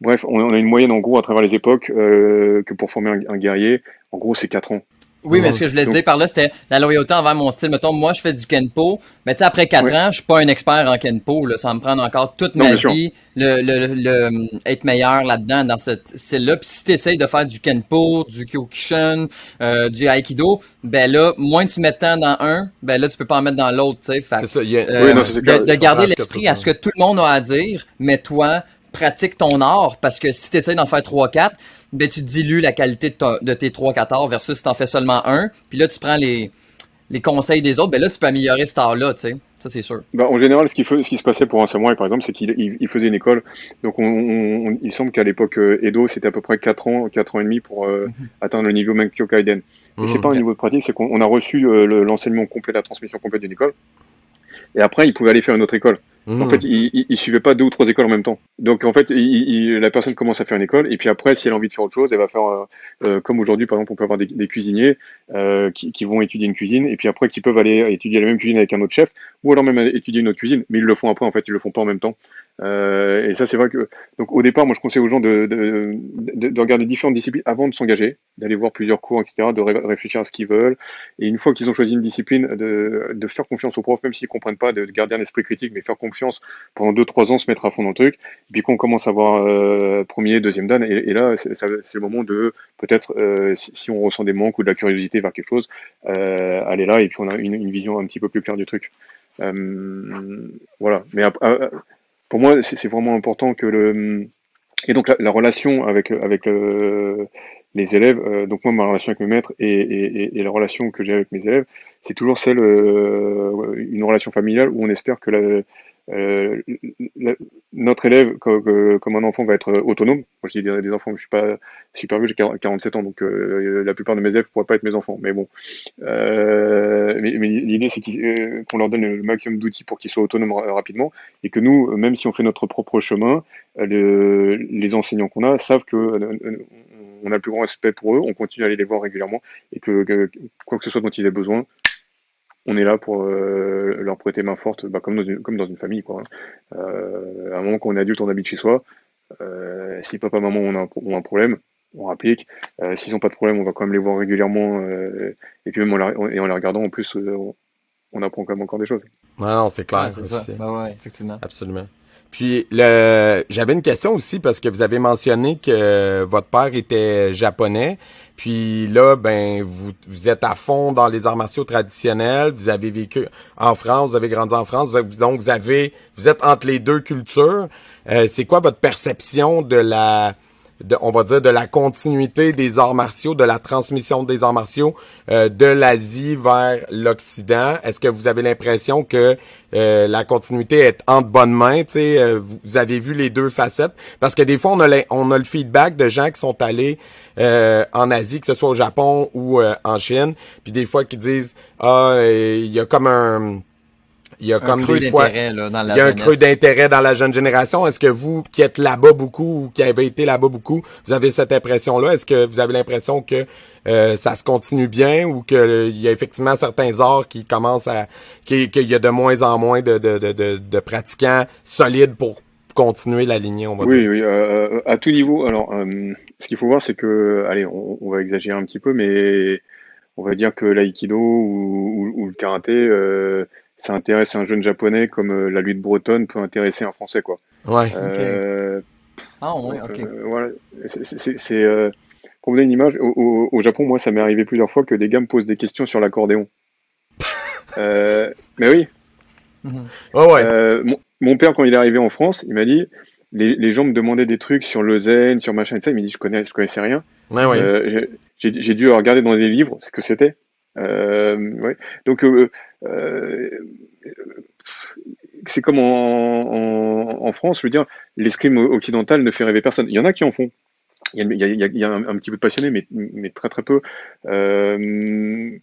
Bref, on, a une moyenne en gros à travers les époques euh, que pour former un, un guerrier, en gros, c'est 4 ans. Oui, mais ce que je voulais dire par là, c'était la loyauté envers mon style. Mettons, moi, je fais du Kenpo, mais tu sais, après quatre ans, je suis pas un expert en Kenpo. Là, ça va me prendre encore toute ma vie le, le, le, être meilleur là-dedans, dans ce style-là. Puis si tu essayes de faire du Kenpo, du Kyokushin, euh, du Aikido, ben là, moins tu mets de temps dans un, ben là, tu peux pas en mettre dans l'autre. C'est ça. Y a... euh, oui, non, de, de garder l'esprit à ce que tout le monde a à dire, mais toi, pratique ton art, parce que si tu essaies d'en faire 3-4, ben tu dilues la qualité de, de tes 3-4 arts versus si t'en fais seulement un, puis là tu prends les, les conseils des autres, ben là tu peux améliorer cet art-là, tu sais. Ça, c'est sûr. Ben, en général, ce qui, ce qui se passait pour un samouraï, par exemple, c'est qu'il il, faisait une école. Donc, on, on, il semble qu'à l'époque euh, Edo, c'était à peu près 4 ans, 4 ans et demi pour euh, mm -hmm. atteindre le niveau Menkyo Kaiden. Et mmh, c'est pas okay. un niveau de pratique, c'est qu'on a reçu euh, l'enseignement complet, la transmission complète d'une école. Et après, il pouvait aller faire une autre école. Mmh. En fait, il, il, il, suivait pas deux ou trois écoles en même temps. Donc, en fait, il, la personne commence à faire une école, et puis après, si elle a envie de faire autre chose, elle va faire, euh, euh, comme aujourd'hui, par exemple, on peut avoir des, des cuisiniers euh, qui, qui, vont étudier une cuisine, et puis après, qui peuvent aller étudier la même cuisine avec un autre chef, ou alors même étudier une autre cuisine, mais ils le font après, en fait, ils le font pas en même temps. Euh, et ça, c'est vrai que, donc, au départ, moi, je conseille aux gens de, de, de, de regarder différentes disciplines avant de s'engager, d'aller voir plusieurs cours, etc., de ré réfléchir à ce qu'ils veulent, et une fois qu'ils ont choisi une discipline, de, faire confiance aux profs, même s'ils comprennent pas, de garder un esprit critique, mais faire confiance pendant deux trois ans, se mettre à fond dans le truc. Et puis qu'on commence à voir euh, premier, deuxième dan, et, là, c'est le moment de peut-être, euh, si, on ressent des manques ou de la curiosité vers quelque chose, aller là, et puis on a une, une, vision un petit peu plus claire du truc. voilà. Mais pour moi, c'est vraiment important que le et donc la, relation avec avec les élèves, donc moi ma relation avec mes maîtres et, la relation que j'ai avec mes élèves, c'est toujours celle une relation familiale où on espère que la, euh, notre élève, comme, un enfant, va être autonome. Moi, je dis des, enfants, je suis pas super vieux, j'ai 47 ans, donc euh, la plupart de mes élèves ne pourraient pas être mes enfants. Mais bon, euh, l'idée, c'est qu'on leur donne le maximum d'outils pour qu'ils soient autonomes rapidement, et que nous, même si on fait notre propre chemin, les enseignants qu'on a savent que on a le plus grand respect pour eux, on continue à aller les voir régulièrement, et que quoi que ce soit dont ils aient besoin, on est là pour euh, leur prêter main forte, bah, comme, dans une, comme dans une famille. Quoi. Hein. Euh, à un moment qu'on est adulte, on habite chez soi. Euh, si papa, maman ont un, ont un problème, on applique. S'ils n'ont pas de problème, on va quand même les voir régulièrement. et puis même en, et en les regardant, en plus, on, apprend quand même encore des choses. Non, c'est clair. c'est ça. Bah ouais, effectivement. Absolument. Puis le j'avais une question aussi parce que vous avez mentionné que votre père était japonais. Puis là, ben vous, vous êtes à fond dans les arts martiaux traditionnels. Vous avez vécu en France, vous avez grandi en France, donc vous avez vous êtes entre les deux cultures. Euh, c'est quoi votre perception de la on va dire, de la continuité des arts martiaux, de la transmission des arts martiaux euh, de l'Asie vers l'Occident. Est-ce que vous avez l'impression que euh, la continuité est en bonne main? Euh, vous avez vu les deux facettes? Parce que des fois, on a, on a le feedback de gens qui sont allés en Asie, que ce soit au Japon ou en Chine, puis des fois qui disent, ah, il y a comme un il y a comme des fois, il y a un creux d'intérêt dans la jeune génération. Est-ce que vous, qui êtes là-bas beaucoup ou qui avez été là-bas beaucoup, vous avez cette impression-là? Est-ce que vous avez l'impression que euh, ça se continue bien ou qu'il y a effectivement certains arts qui commencent à, qu'il y a de moins en moins de, de, de, de, pratiquants solides pour continuer la lignée, on va oui, dire? Oui, euh, à tout niveau. Alors, euh, ce qu'il faut voir, c'est que, allez, on, on, va exagérer un petit peu, mais on va dire que l'aïkido ou, ou, ou, le karaté, euh, ça intéresse un jeune japonais comme euh, la lutte bretonne peut intéresser un français quoi. Ouais. Euh, ah ouais, ok. Euh, voilà, c'est pour vous donner une image, au, Japon, moi, ça m'est arrivé plusieurs fois que des gars me posent des questions sur l'accordéon. mais oui. Mhm. ouais. Mon, père, quand il est arrivé en France, il m'a dit, les, gens me demandaient des trucs sur le zen, sur machin et ça. Il m'a dit, je connais, je connaissais rien. Ouais, ouais. J'ai dû regarder dans des livres ce que c'était. ouais. Donc euh, c'est comme en, France, je veux dire, l'escrime occidental ne fait rêver personne. Il y en a qui en font. Il y a, un, petit peu de passionnés, mais, mais très très peu. Euh,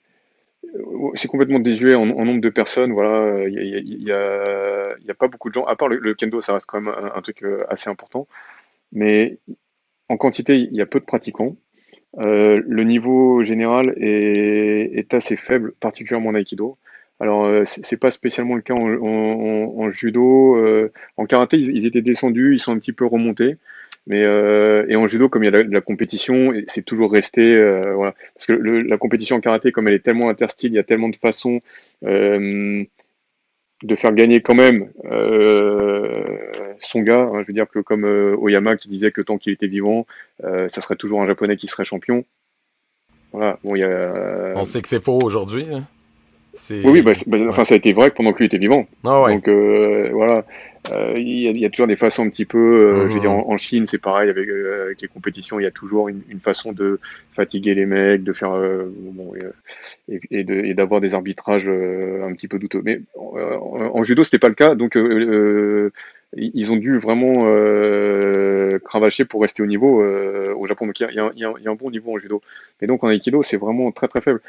c'est complètement désuet en, nombre de personnes. Voilà, il n'y a, pas beaucoup de gens. À part le, kendo, ça reste quand même un, truc euh, assez important. Mais en quantité, il y a peu de pratiquants. le niveau général est, est, assez faible, particulièrement en aikido. Alors, euh, c'est pas spécialement le cas en, judo. Euh, en karaté, ils, étaient descendus, ils sont un petit peu remontés. Mais euh, et en judo, comme il y a de la, compétition, c'est toujours resté. Parce que la compétition en karaté, comme elle est tellement interstyle, il y a tellement de façons de faire gagner quand même son gars. Hein. je veux dire que comme Oyama qui disait que tant qu'il était vivant, ça serait toujours un japonais qui serait champion. Voilà. Bon, y a. On sait que c'est faux aujourd'hui. Hein. Oui, bah, bah, enfin, ça a été vrai pendant que lui était vivant. Ah Donc euh, voilà, euh, il y, a toujours des façons un petit peu. Euh, je veux dire, en, Chine, c'est pareil avec, les compétitions. Il y a toujours une, façon de fatiguer les mecs, de faire bon, et, d'avoir des arbitrages un petit peu douteux. Mais en, judo, c'était pas le cas. Donc ils ont dû vraiment cravacher pour rester au niveau au Japon. Donc il y, y, y a, un bon niveau en judo. Mais donc en aikido, c'est vraiment très très faible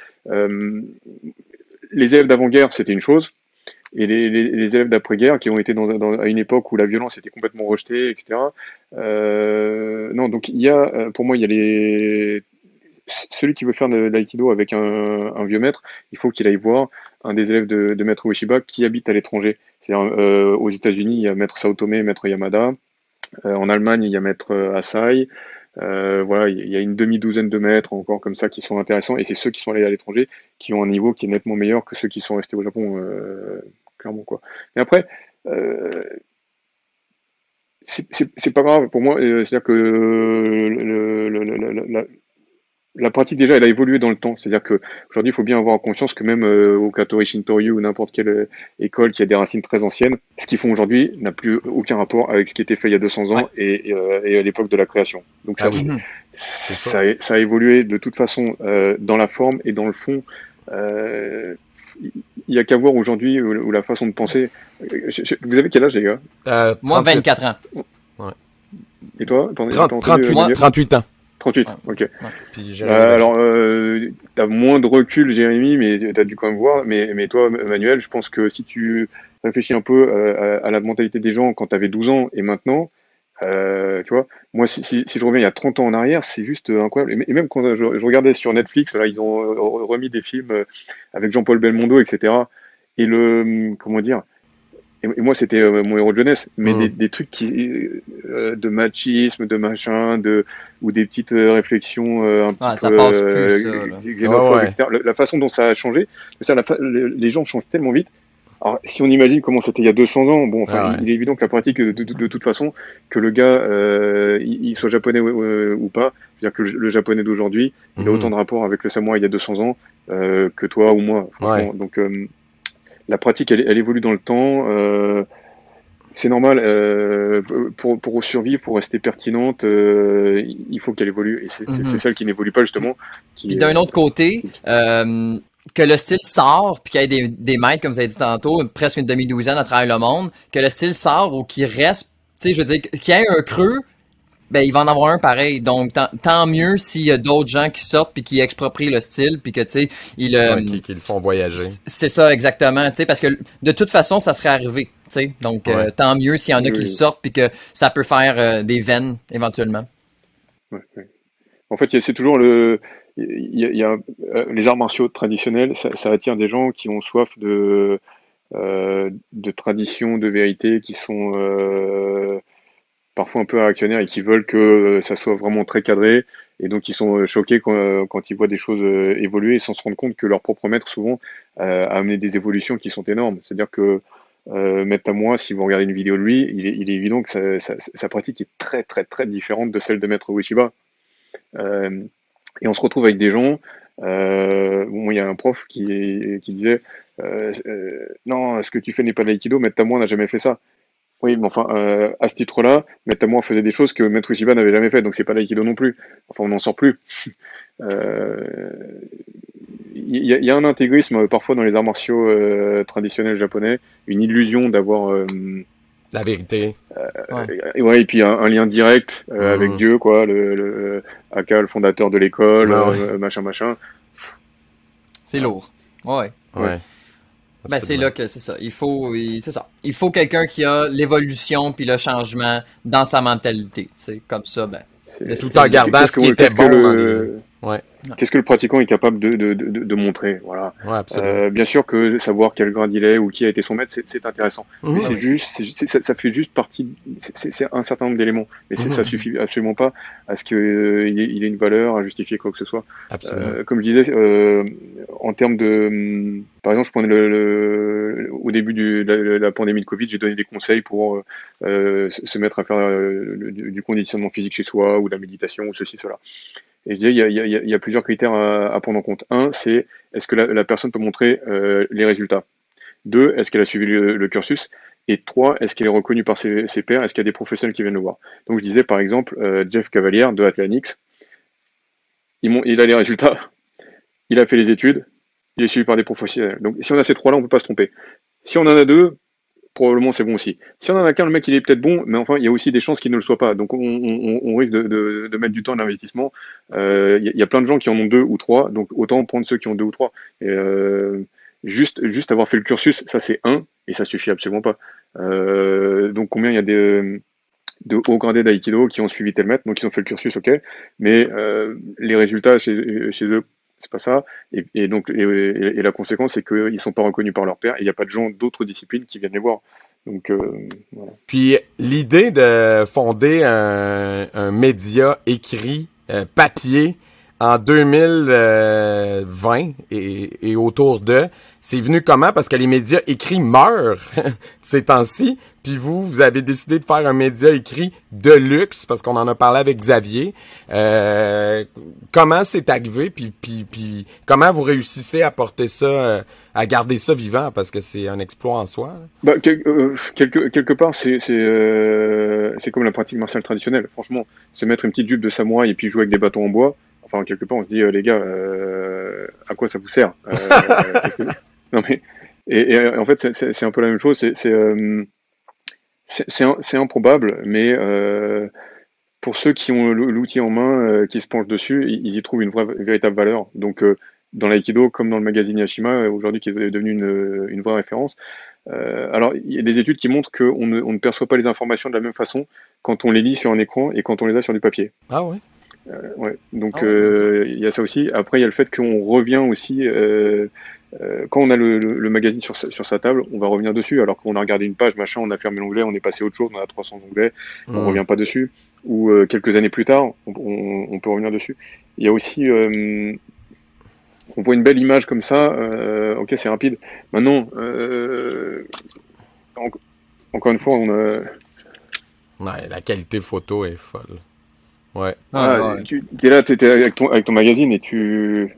les élèves d'avant-guerre, c'était une chose, et les, élèves d'après-guerre qui ont été dans, à une époque où la violence était complètement rejetée, etc. Euh, non, donc il y a, euh, pour moi, il y a les celui qui veut faire de l'aïkido avec un, vieux maître, il faut qu'il aille voir un des élèves de, maître Ueshiba qui habite à l'étranger. C'est euh, aux États-Unis, il y a maître Saotome, maître Yamada. en Allemagne, il y a maître Asai. Euh, voilà, il y a une demi-douzaine de mètres encore comme ça qui sont intéressants, et c'est ceux qui sont allés à l'étranger qui ont un niveau qui est nettement meilleur que ceux qui sont restés au Japon, euh, clairement quoi. Mais après, euh, c'est pas grave pour moi. C'est-à-dire que le, la pratique déjà, elle a évolué dans le temps. C'est-à-dire que aujourd'hui, il faut bien avoir conscience que même euh, au Katori Shintoryu ou n'importe quelle euh, école qui a des racines très anciennes, ce qu'ils font aujourd'hui n'a plus aucun rapport avec ce qui était fait il y a 200 ans et, euh, et, à l'époque de la création. Donc ça, ah ça, a, ça, a, évolué de toute façon euh, dans la forme et dans le fond. il y a qu'à voir aujourd'hui où, la façon de penser. Vous avez quel âge, les gars? Moi, 24 ans. Ouais. Et toi 38, 38 ans. 38, ok. Euh, alors, euh, tu as moins de recul, Jérémy, mais tu as dû quand même voir. Mais, mais toi, Manuel, je pense que si tu réfléchis un peu euh, à, la mentalité des gens quand tu avais 12 ans et maintenant, euh, tu vois, moi, si, si, si, je reviens il y a 30 ans en arrière, c'est juste incroyable. Et même quand je, je, regardais sur Netflix, là, ils ont remis des films avec Jean-Paul Belmondo, etc. Et le, comment dire, et, moi c'était euh, mon héros de jeunesse, mais mmh. des, trucs qui, euh, de machisme, de machin, de ou des petites euh, réflexions un petit ah, peu passe plus, xénophobes, etc. La, façon dont ça a changé, ça, la les gens changent tellement vite. Alors, si on imagine comment c'était il y a 200 ans, bon, enfin, ah il est évident que la pratique, de, de, de, toute façon, que le gars, euh, il, soit japonais ou, pas, c'est-à-dire que le, japonais d'aujourd'hui, il a mmh. autant de rapport avec le samouraï il y a 200 ans euh, que toi ou moi. Franchement. Donc, la pratique, elle, évolue dans le temps. Euh, c'est normal, euh, pour, pour survivre, pour rester pertinente, euh, il faut qu'elle évolue. Et c'est mhm. celle qui n'évolue pas, justement. Qui, d'un autre côté, que le style sort, puis qu'il y ait des, des maîtres, comme vous avez dit tantôt, presque une demi-douzaine à travers le monde, que le style sort ou qu'il reste, tu sais, je veux dire, qu'il y ait un creux, ben il va en avoir un pareil. Donc tant, mieux s'il y a d'autres gens qui sortent puis qui exproprient le style puis que tu sais ils euh, qui, le font voyager. C'est ça exactement, tu sais parce que de toute façon ça serait arrivé, tu sais. Donc euh, tant mieux s'il y en a qui le sortent puis que ça peut faire euh, des veines éventuellement. En fait, c'est toujours le il y a, les arts martiaux traditionnels, ça, ça, attire des gens qui ont soif de de tradition, de vérité, qui sont parfois un peu réactionnaires et qui veulent que euh, ça soit vraiment très cadré et donc ils sont euh, choqués quand, euh, quand ils voient des choses évoluer sans se rendre compte que leur propre maître souvent a amené des évolutions qui sont énormes. C'est-à-dire que Maître à moi, si vous regardez une vidéo de lui, il est, évident que sa, pratique est très très très différente de celle de Maître Ueshiba. Euh, et on se retrouve avec des gens. Bon, il y a un prof qui, disait non, ce que tu fais n'est pas de l'aïkido. Maître à moi n'a jamais fait ça. Oui, mais enfin, euh, à ce titre-là, Maître on faisait des choses que Maître Uchiba n'avait jamais fait, donc c'est pas l'aïkido non plus. Enfin, on n'en sort plus. Euh, il y, y, a un intégrisme euh, parfois dans les arts martiaux euh, traditionnels japonais, une illusion d'avoir euh, la vérité. Ouais. ouais. et puis un, un lien direct mmh. avec Dieu, quoi, le, le Aka, le fondateur de l'école, machin, machin. C'est lourd. Ouais. Ouais. Ben c'est là que c'est ça. Il faut, c'est ça. Il faut quelqu'un qui a l'évolution puis le changement dans sa mentalité. C'est comme ça, ben. Tout en gardant ce qui était bon. Le... Ouais. Qu'est-ce que le pratiquant est capable de, de, de, de montrer Voilà. Euh, bien sûr que savoir quel grade il est ou qui a été son maître, c'est intéressant. Mhm. mais c'est juste, ça, ça, fait juste partie. C'est un certain nombre d'éléments, mais mmh. ça suffit absolument pas à ce qu'il euh, il ait une valeur à justifier quoi que ce soit. Euh, comme je disais, euh, en termes de, hum, par exemple, je prenais le, le au début de la, la, pandémie de Covid, j'ai donné des conseils pour euh, se mettre à faire euh, du conditionnement physique chez soi ou de la méditation ou ceci cela. Et je disais, il y a, y a, y a plusieurs critères à, à, prendre en compte. Un, c'est est-ce que la, personne peut montrer euh, les résultats Deux, est-ce qu'elle a suivi le, cursus Et trois, est-ce qu'elle est reconnue par ses, pairs Est-ce qu'il y a des professionnels qui viennent le voir Donc je disais, par exemple, euh, Jeff Cavalier de Atlanix, il, il a les résultats, il a fait les études, il est suivi par des professionnels. Donc si on a ces trois-là, on peut pas se tromper. Si on en a deux, probablement c'est bon aussi. Si on en a qu'un, le mec il est peut-être bon, mais enfin il y a aussi des chances qu'il ne le soit pas. Donc on, risque de, mettre du temps d'investissement. Euh, il y, a plein de gens qui en ont deux ou trois, donc autant prendre ceux qui ont deux ou trois. Euh, juste, juste avoir fait le cursus, ça c'est un, et ça suffit absolument pas. Euh, donc combien il y a des de hauts gradés d'aïkido qui ont suivi tel maître, donc ils ont fait le cursus, ok, mais les résultats chez eux c'est pas ça. Et, donc, et, et, la conséquence, c'est qu'ils sont pas reconnus par leur père. Et il n'y a pas de gens d'autres disciplines qui viennent les voir. Donc, euh, voilà. Puis l'idée de fonder un, un média écrit, euh, papier, en 2020 et, et autour de, c'est venu comment? Parce que les médias écrits meurent ces temps-ci. Puis vous, vous avez décidé de faire un média écrit de luxe, parce qu'on en a parlé avec Xavier. Euh, comment c'est arrivé? Puis, puis, puis comment vous réussissez à porter ça, euh, à garder ça vivant? Parce que c'est un exploit en soi. Bah, euh, quelque, quelque part, c'est euh, c'est comme la pratique martiale traditionnelle. Franchement, c'est mettre une petite jupe de samouraï et puis jouer avec des bâtons en bois. Enfin, quelque part, on se dit, les gars, à quoi ça vous sert Non mais et, et, en fait c'est un peu la même chose. C'est c'est euh, improbable, mais euh, pour ceux qui ont l'outil en main, euh, qui se penchent dessus, ils, y trouvent une vraie, véritable valeur. Donc euh, dans l'aïkido, comme dans le magazine Yashima, aujourd'hui qui est devenu une, une vraie référence. alors il y a des études qui montrent qu'on ne, on ne perçoit pas les informations de la même façon quand on les lit sur un écran et quand on les a sur du papier. Ah ouais? Euh, ouais. Donc ah euh, il y a ça aussi. Après il y a le fait qu'on revient aussi euh, euh, quand on a le, le, le magazine sur sa, sur sa, table, on va revenir dessus. Alors qu'on a regardé une page, machin, on a fermé l'onglet, on est passé à autre chose, on a 300 onglets, mmh. on revient pas dessus. Ou euh, quelques années plus tard, on, on, on, peut revenir dessus. Il y a aussi, euh, on voit une belle image comme ça. Euh, ok, c'est rapide. Maintenant, en, encore une fois, on a. Ouais, la qualité photo est folle. Ouais. Ah, ah ouais. Tu es là, tu étais avec ton, avec ton magazine et tu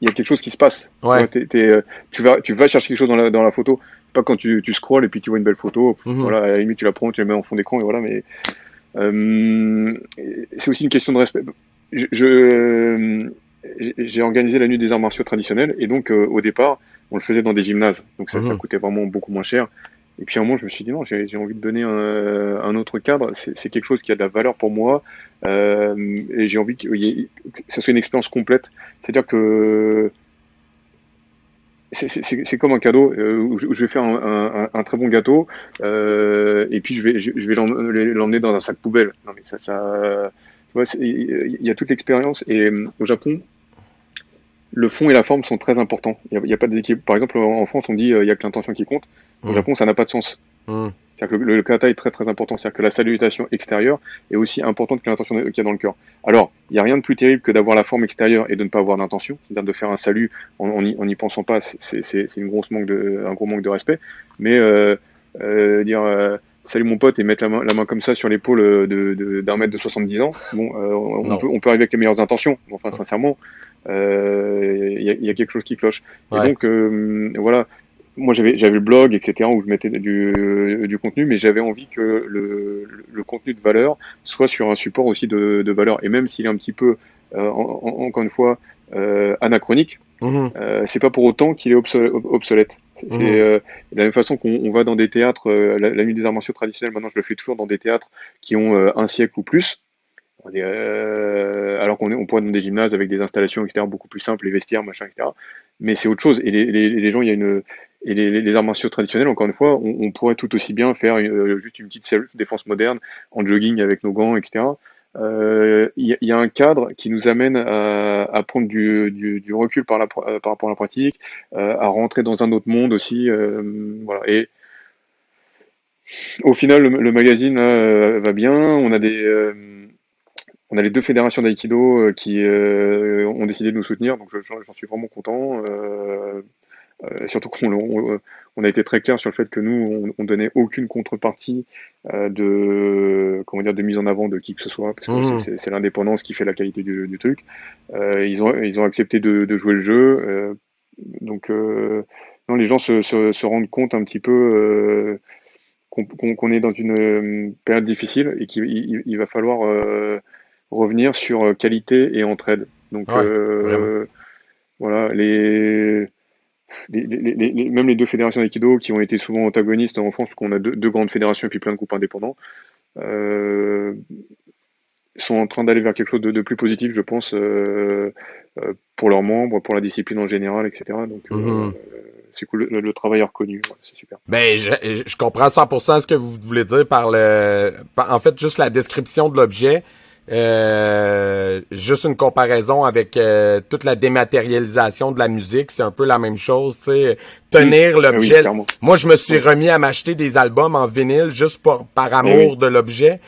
il y a quelque chose qui se passe. Ouais. T'es, t'es, euh, tu, vas, tu vas chercher quelque chose dans la, dans la photo. Pas quand tu, tu scrolls et puis tu vois une belle photo. Mm-hmm. Voilà, à la limite, tu la prends, tu la mets en fond d'écran et voilà. Mais euh, c'est aussi une question de respect. Je, je, j'ai organisé la nuit des arts martiaux traditionnels et donc euh, au départ, on le faisait dans des gymnases. Donc ça, ça coûtait vraiment beaucoup moins cher. Et puis à un moment, je me suis dit non, j'ai, envie de donner un, un autre cadre. C'est, quelque chose qui a de la valeur pour moi. Euh, et j'ai envie que, que ça soit une expérience complète. C'est-à-dire que c'est comme un cadeau euh, où, je, vais faire un, très bon gâteau euh, et puis je vais, l'emmener dans un sac poubelle. Non mais ça, ça il y a toute l'expérience et euh, au Japon, le fond et la forme sont très importants. Il n'y a, a, pas d'équipe. Par exemple, en France, on dit euh, il y a que l'intention qui compte. Au mmh. Japon, ça n'a pas de sens. Mmh. C'est-à-dire que le, le, kata est très très important. C'est-à-dire que la salutation extérieure est aussi importante que l'intention qu'il y a dans le cœur. Alors, il n'y a rien de plus terrible que d'avoir la forme extérieure et de ne pas avoir d'intention. C'est-à-dire de faire un salut en, en, y, en y pensant pas. C'est une grosse manque de, un gros manque de respect. Mais euh, euh, dire euh, salut mon pote et mettre la main, la main comme ça sur l'épaule d'un de, de, mètre de 70 ans, bon, on, peut, on peut arriver avec les meilleures intentions. Enfin, sincèrement, il euh, y, a, y, a, quelque chose qui cloche. Ouais. Et donc, euh, voilà, moi j'avais j'avais le blog etc où je mettais du, du contenu mais j'avais envie que le, le, contenu de valeur soit sur un support aussi de, de valeur et même s'il est un petit peu euh, en, en, encore une fois euh, anachronique mmh. euh, c'est pas pour autant qu'il est obsolète c'est mmh. euh, de la même façon qu'on va dans des théâtres la, la, nuit des arts martiaux traditionnels maintenant je le fais toujours dans des théâtres qui ont un siècle ou plus euh, alors qu'on on pourrait dans des gymnases avec des installations, etc., beaucoup plus simples, les vestiaires, machin, etc. Mais c'est autre chose. Et les, les, les, gens, il y a une, et les, les arts martiaux traditionnels, encore une fois, on, pourrait tout aussi bien faire euh, juste une petite défense moderne en jogging avec nos gants, etc. Il euh, y, y, a un cadre qui nous amène à, prendre du, du, recul par, la, par rapport à la pratique, à rentrer dans un autre monde aussi. voilà. Et au final, le, le magazine va bien. On a des on a les deux fédérations d'aïkido euh, qui euh, ont décidé de nous soutenir, donc j'en suis vraiment content. Euh, surtout qu'on on, on, a été très clair sur le fait que nous, on, on donnait aucune contrepartie euh, de comment dire de mise en avant de qui que ce soit, parce que mmh. c'est l'indépendance qui fait la qualité du, du truc. Euh, ils ont ils ont accepté de, de jouer le jeu, donc non, les gens se, se, se, rendent compte un petit peu qu'on qu est dans une période difficile et qu'il il, il, va falloir revenir sur euh, qualité et entraide. Donc ouais, euh, voilà, les, les, les, les, même les deux fédérations d'aïkido qui ont été souvent antagonistes en France, parce qu'on a deux, deux, grandes fédérations et puis plein de groupes indépendants, euh, sont en train d'aller vers quelque chose de, de, plus positif, je pense, euh, pour leurs membres, pour la discipline en général, etc. Donc -hmm. c'est cool, le, le, travail est reconnu, ouais, c'est super. Ben, je, je comprends 100% ce que vous voulez dire par le, par, en fait, juste la description de l'objet. Euh, juste une comparaison avec euh, toute la dématérialisation de la musique, c'est un peu la même chose, tu sais, tenir oui, l'objet. Oui, Moi, je me suis remis à m'acheter des albums en vinyle juste pour, par amour oui. de l'objet.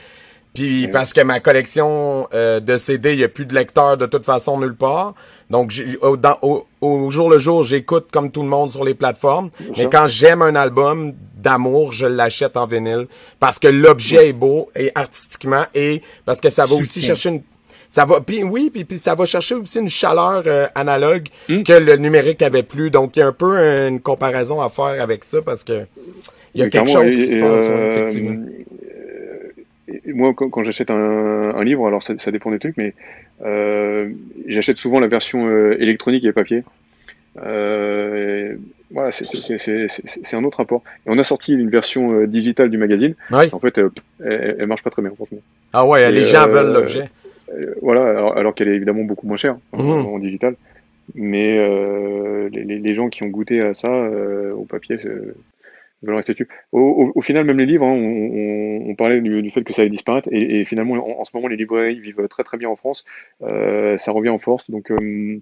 Puis parce que ma collection euh, de CD, il n'y a plus de lecteur de toute façon nulle part. Donc j'ai- au, dans- au- au jour le jour, j'écoute comme tout le monde sur les plateformes. Mais quand j'aime un album d'amour, je l'achète en vinyle parce que l'objet est beau et artistiquement et parce que ça va aussi chercher une ça va puis oui puis, puis ça va chercher aussi une chaleur euh, analogue Hmm. que le numérique avait plus. Donc il y a un peu une comparaison à faire avec ça parce que il y a Mais quelque chose qui se passe euh, effectivement. Moi, quand, quand j'achète un, un livre, alors ça, ça dépend des trucs, mais euh, j'achète souvent la version euh, électronique et papier. Euh, voilà, c'est- un autre rapport. Et on a sorti une version digitale du magazine. Oui. En fait, elle, elle marche pas très bien, franchement. Ah ouais, Et, les gens veulent l'objet. Voilà, alors, alors qu'elle est évidemment beaucoup moins chère en, en digital. Mais les, les- gens qui ont goûté à ça au papier Au, au- final, même les livres, hein, on, parlait du, fait que ça allait disparaître, et, finalement, en, ce moment, les librairies vivent très très bien en France. Euh, ça revient en force, donc euh,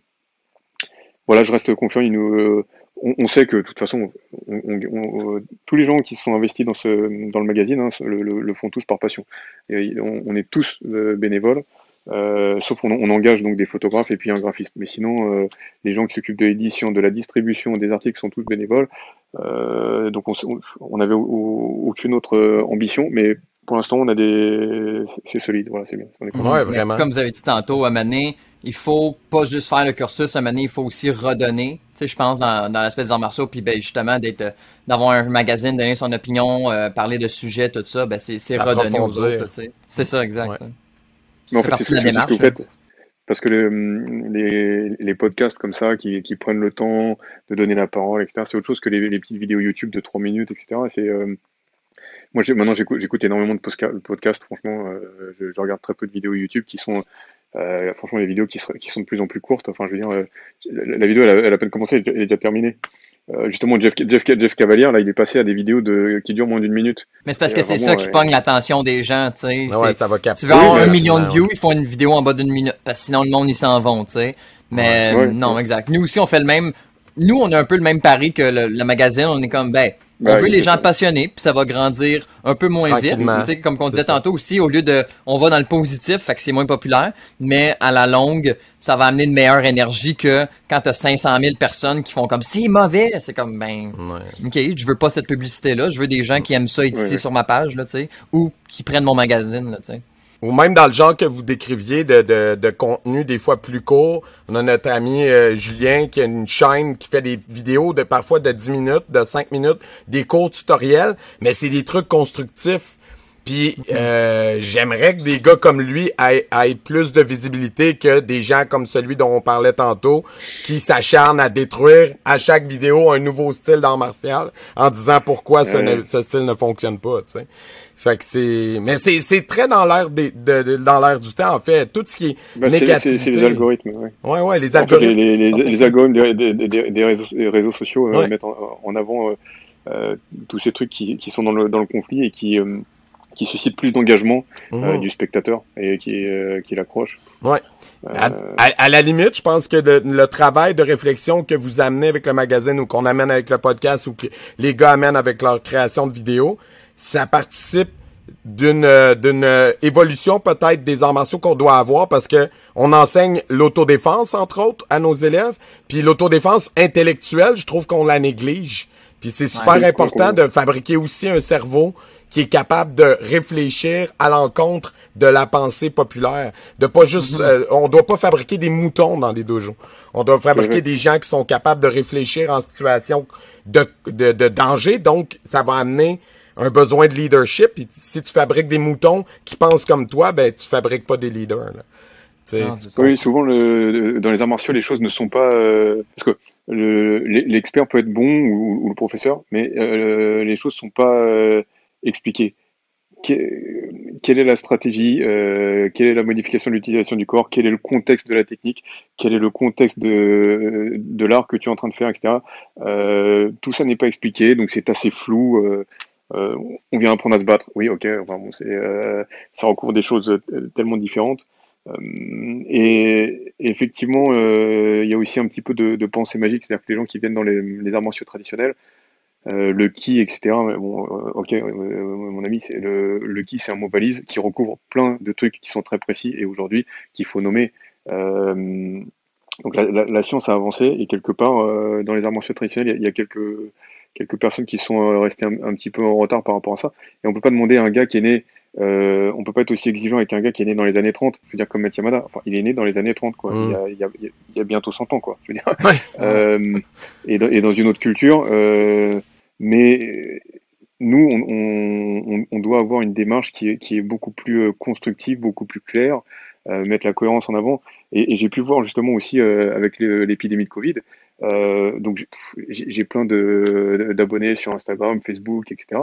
voilà, je reste confiant. Euh, on, sait que de toute façon, on- on- on- tous les gens qui sont investis dans, le magazine hein, le, font tous par passion. On, est tous bénévoles. Euh, sauf qu'on on engage donc des photographes et puis un graphiste. Mais sinon, euh, les gens qui s'occupent de l'édition, de la distribution des articles sont tous bénévoles. Euh, donc on, s- on- on avait au- au- aucune autre euh, ambition, mais pour l'instant on a des, c'est solide. Voilà, c'est bien. On est content. Ouais, vraiment. Comme vous avez dit tantôt, à Mané, il faut pas juste faire le cursus, à Mané, il faut aussi redonner. Tu sais, je pense dans, dans l'aspect des arts martiaux, puis ben, justement d'être, d'avoir un magazine, donner son opinion, euh, parler de sujets, tout ça, ben, c'est, c'est redonner aux autres. tu sais. C'est ça, exact. Ouais. Mais en fait c'est ce, que vous faites. Parce que le- les, les podcasts comme ça, qui, qui prennent le temps de donner la parole, etc., c'est autre chose que les, les petites vidéos YouTube de 3 minutes, etc. C'est, euh, moi, maintenant, j'écoute, énormément de podcasts. Franchement, euh, je, je regarde très peu de vidéos YouTube qui sont, euh, franchement, les vidéos qui, qui sont de plus en plus courtes. Enfin, je veux dire, la, la vidéo, elle a, elle a à peine commencé, elle est déjà terminée. Euh, justement, Jeff, Jeff, Jeff Cavalier, là, il est passé à des vidéos de, qui durent moins d'une minute. Mais c'est parce Et que c'est vraiment, ça qui ouais. pogne l'attention des gens, tu sais. Ah ouais, C'est- ça va capter. Tu veux avoir Oui, un million de Ouais. views, il faut une vidéo en bas d'une minute. Parce que sinon, le monde, ils s'en vont, tu sais. Mais Ouais. euh, Ouais. non, exact. Nous aussi, on fait le même. Nous, on a un peu le même pari que le, le magazine. On est comme, ben, on veut les gens passionnés, puis ça va grandir un peu moins vite. Comme on disait tantôt aussi, au lieu de, on va dans le positif, fait que c'est moins populaire, mais à la longue, ça va amener une meilleure énergie que quand t'as 500 000 personnes qui font comme, c'est mauvais. C'est comme, ben, ok, je veux pas cette publicité-là. Je veux des gens qui aiment ça ici sur ma page, là, tu sais, ou qui prennent mon magazine, là, tu sais. Ou même dans le genre que vous décriviez de, de, de contenu des fois plus court. On a notre ami euh, Julien qui a une chaîne qui fait des vidéos de parfois de 10 minutes, de 5 minutes, des courts tutoriels, mais c'est des trucs constructifs. Puis euh, j'aimerais que des gars comme lui aient, aient plus de visibilité que des gens comme celui dont on parlait tantôt, qui s'acharnent à détruire à chaque vidéo un nouveau style d'art martial en disant pourquoi ce, ne- ce style ne fonctionne pas. Tu sais. Fait que c'est, mais c'est c'est très dans l'air des de, de- dans l'air du temps en fait. Tout ce qui est c'est- négativité. c'est c'est les algorithmes. Ouais. Ouais ouais les En fait, algorithmes. les, les, les, 100%. les algorithmes des, des, des, des réseaux, des réseaux sociaux euh, Ouais. mettent en, en avant euh, euh, tous ces trucs qui, qui sont dans le, dans le conflit et qui, euh, qui suscitent plus d'engagement euh, Mhm. du spectateur et qui, euh, qui l'accrochent. Ouais. Euh, À, à- à la limite, je pense que le, le travail de réflexion que vous amenez avec le magazine ou qu'on amène avec le podcast ou que les gars amènent avec leur création de vidéos, ça participe d'une euh, d'une euh, évolution peut-être des arts martiaux qu'on doit avoir parce que on enseigne l'autodéfense entre autres à nos élèves, puis l'autodéfense intellectuelle, je trouve qu'on la néglige. Puis c'est super important de fabriquer aussi un cerveau qui est capable de réfléchir à l'encontre de la pensée populaire, de pas juste, euh, on doit pas fabriquer des moutons dans les dojos. On doit fabriquer vrai. des gens qui sont capables de réfléchir en situation de, de, de danger. Donc, ça va amener un besoin de leadership. Et si tu fabriques des moutons qui pensent comme toi, ben tu fabriques pas des leaders. Là. Tu sais, Non. Oui, souvent le, dans les arts martiaux, les choses ne sont pas euh, parce que le- l'e- l'expert peut être bon ou, ou le professeur, mais euh, les choses sont pas euh, expliquées. Que- quelle est la stratégie euh, Quelle est la modification de l'utilisation du corps Quel est le contexte de la technique Quel est le contexte de, l'art que tu es en train de faire, etc. Euh, tout ça n'est pas expliqué, donc c'est assez flou. euh, on vient apprendre à se battre. Oui, ok. Enfin, bon, ça recouvre des choses tellement différentes. Et, effectivement, il y a aussi un petit peu de, de pensée magique, c'est-à-dire que les gens qui viennent dans les, les arts martiaux traditionnels, le qui, etc. Bon, ok, mon ami, c'est le, le qui, c'est un mot valise qui recouvre plein de trucs qui sont très précis et aujourd'hui qu'il faut nommer. donc la, science a avancé et quelque part dans les arts martiaux traditionnels, il y, a quelques quelques personnes qui sont restées un, petit peu en retard par rapport à ça. Et on peut pas demander à un gars qui est né euh, on peut pas être aussi exigeant avec un gars qui est né dans les années 30. Je veux dire, comme. Enfin, il est né dans les années 30, quoi. Mm. Il, y a, il, y a, bientôt 100 ans, quoi. Je veux dire. Euh, et, dans, et, dans une autre culture. Euh, mais nous, on, doit avoir une démarche qui est, beaucoup plus euh, constructive, beaucoup plus claire, euh, mettre la cohérence en avant. Et, j'ai pu voir justement aussi euh, avec l'épidémie de Covid. donc j'ai plein d'abonnés sur Instagram, Facebook, etc.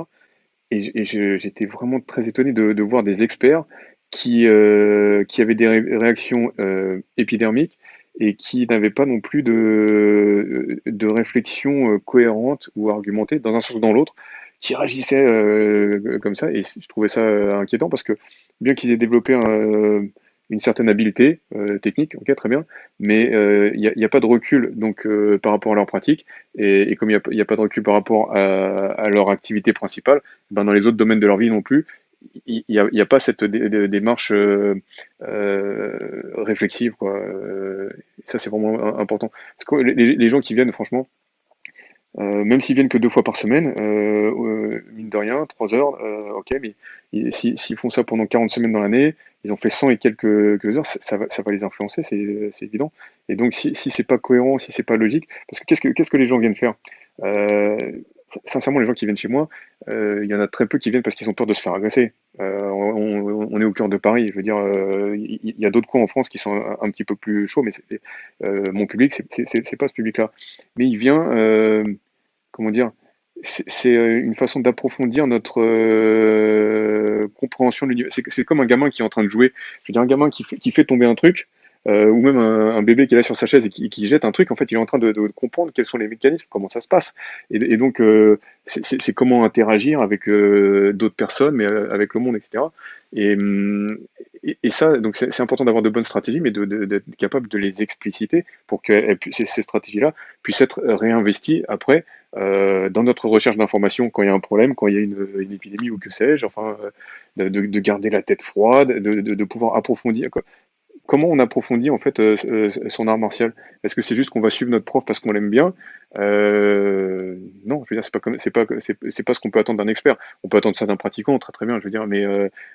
Et, j'étais vraiment très étonné de, voir des experts qui, euh, qui avaient des réactions euh, épidermiques et qui n'avaient pas non plus de, de réflexion euh, cohérente ou argumentée dans un sens ou dans l'autre, qui réagissaient comme ça. Et je trouvais ça inquiétant parce que bien qu'ils aient développé un une certaine habileté euh, technique, ok, très bien, mais il euh, n'y a, pas de recul donc euh, par rapport à leur pratique, et, comme il n'y a, pas de recul par rapport à, leur activité principale, ben dans les autres domaines de leur vie non plus, il n'y a, pas cette démarche réflexive, quoi. ça c'est vraiment important. Les gens qui viennent, franchement, euh, même s'ils viennent que deux fois par semaine, euh, euh mine de rien, trois heures, euh, ok, mais s'ils font ça pendant 40 semaines dans l'année, ils ont fait 100 et quelques, heures, ça, va, ça va les influencer, c'est évident. Et donc, si, si c'est pas cohérent, si c'est pas logique, parce que qu'est-ce que les gens viennent faire? Sincèrement, les gens qui viennent chez moi, il y en a très peu qui viennent parce qu'ils ont peur de se faire agresser. On, on, est au cœur de Paris, je veux dire, il y, a d'autres coins en France qui sont un, petit peu plus chauds, mais mon public, c'est pas ce public-là. Mais il vient comment dire, c'est euh, une façon d'approfondir notre euh, compréhension de l'univers. C'est comme un gamin qui est en train de jouer. Je veux dire, un gamin qui fait tomber un truc, euh, ou même un, bébé qui est là sur sa chaise et qui, jette un truc, en fait, il est en train de, comprendre quels sont les mécanismes, comment ça se passe. Et, donc, c'est comment interagir avec d'autres personnes, mais avec le monde, etc. Hum, et, et, ça, donc c'est important d'avoir de bonnes stratégies, mais d'être capable de les expliciter pour que ces, stratégies-là puissent être réinvesties après euh, dans notre recherche d'informations quand il y a un problème, quand il y a une, épidémie ou que sais-je, enfin, euh, de, de, garder la tête froide, de, de, de pouvoir approfondir comment on approfondit en fait euh, euh, son art martial? Est-ce que c'est juste qu'on va suivre notre prof parce qu'on l'aime bien? Euh, Non, je veux dire, c'est pas c'est pas, ce qu'on peut attendre d'un expert. On peut attendre ça d'un pratiquant, très très bien, je veux dire, mais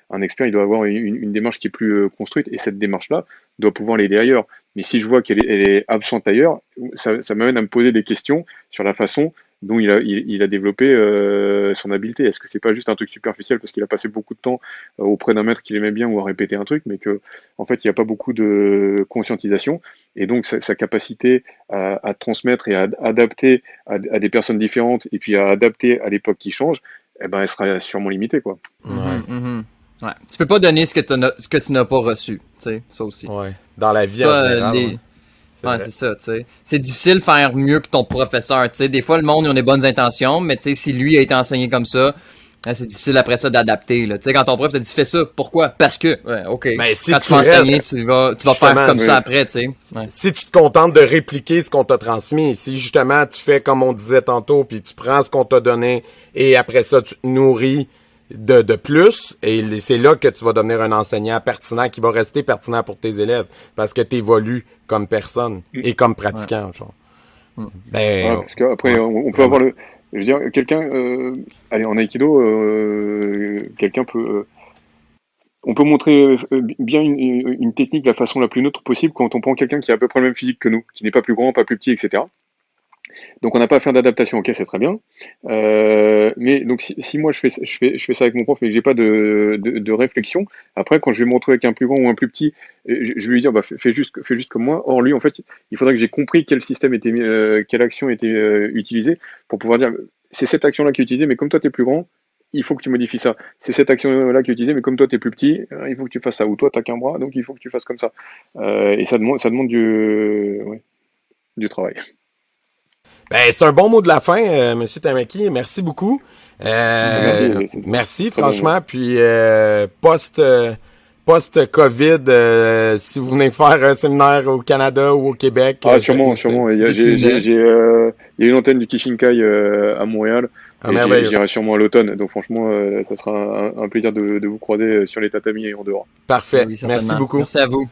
un expert, il doit avoir une, démarche qui est plus construite et cette démarche-là doit pouvoir l'aider ailleurs. Mais si je vois qu'elle est, absente ailleurs, ça m'amène à me poser des questions sur la façon dont il a, il, a développé euh, son habileté. Est-ce que c'est pas juste un truc superficiel parce qu'il a passé beaucoup de temps euh, auprès d'un maître qu'il aimait bien ou à répéter un truc, mais que en fait il n'y a pas beaucoup de conscientisation et donc sa, capacité à, transmettre et à adapter à, des personnes différentes et puis à adapter à l'époque qui change, eh ben elle sera sûrement limitée quoi. Ouais. Mm-hmm. Ouais. Tu peux pas donner ce que, ce que tu n'as pas reçu, tu sais, ça aussi. Ouais. Dans la vie en général. Ouais, c'est ça, tu sais. C'est difficile de faire mieux que ton professeur, tu sais. Des fois, le monde, ils ont des bonnes intentions, mais tu sais, si lui a été enseigné comme ça, hein, c'est difficile après ça d'adapter, là. Tu sais, quand ton prof te dit fais ça, pourquoi? Parce que, ouais, ok. Mais si quand tu vas enseigner, tu vas, tu vas faire comme ça après, tu sais. Si tu te contentes de répliquer ce qu'on t'a transmis, si justement tu fais comme on disait tantôt, puis tu prends ce qu'on t'a donné, et après ça, tu te nourris de, de plus et c'est là que tu vas devenir un enseignant pertinent qui va rester pertinent pour tes élèves parce que tu évolues comme personne et comme pratiquant. Genre. Mm. Ben, parce qu'après, on, peut avoir le. Je veux dire, quelqu'un. Euh, allez, en Aikido, euh, quelqu'un peut. Euh, on peut montrer bien une, une, technique de la façon la plus neutre possible quand on prend quelqu'un qui a à peu près le même physique que nous, qui n'est pas plus grand, pas plus petit, etc. Donc on n'a pas à faire d'adaptation, ok, c'est très bien. Euh, mais donc si, moi je fais, je, fais, je fais ça avec mon prof mais que j'ai pas de, de, réflexion, après quand je vais me retrouver avec un plus grand ou un plus petit, je, vais lui dire bah, fais, juste, fais juste comme moi. Or lui en fait, il faudrait que j'ai compris quel système était, euh, quelle action était euh, utilisée pour pouvoir dire c'est cette action-là qui est utilisée, mais comme toi tu es plus grand, il faut que tu modifies ça. C'est cette action-là qui est utilisée, mais comme toi tu es plus petit, il faut que tu fasses ça. Ou toi tu qu'un bras, donc il faut que tu fasses comme ça. et ça demande, ça demande du, du travail. Ben, c'est un bon mot de la fin, euh, Monsieur Tamaki. Merci beaucoup. Euh, merci, franchement. Puis euh, post post-COVID, euh, si vous venez faire un séminaire au Canada ou au Québec. Ah, sûrement, sûrement. Il y, a, il y a une antenne du Kishinkai à Montréal. Ah, J'irai sûrement à l'automne. Donc franchement, ça sera un, plaisir de, vous croiser sur les tatamis et en dehors. Parfait. Merci beaucoup. Merci à vous.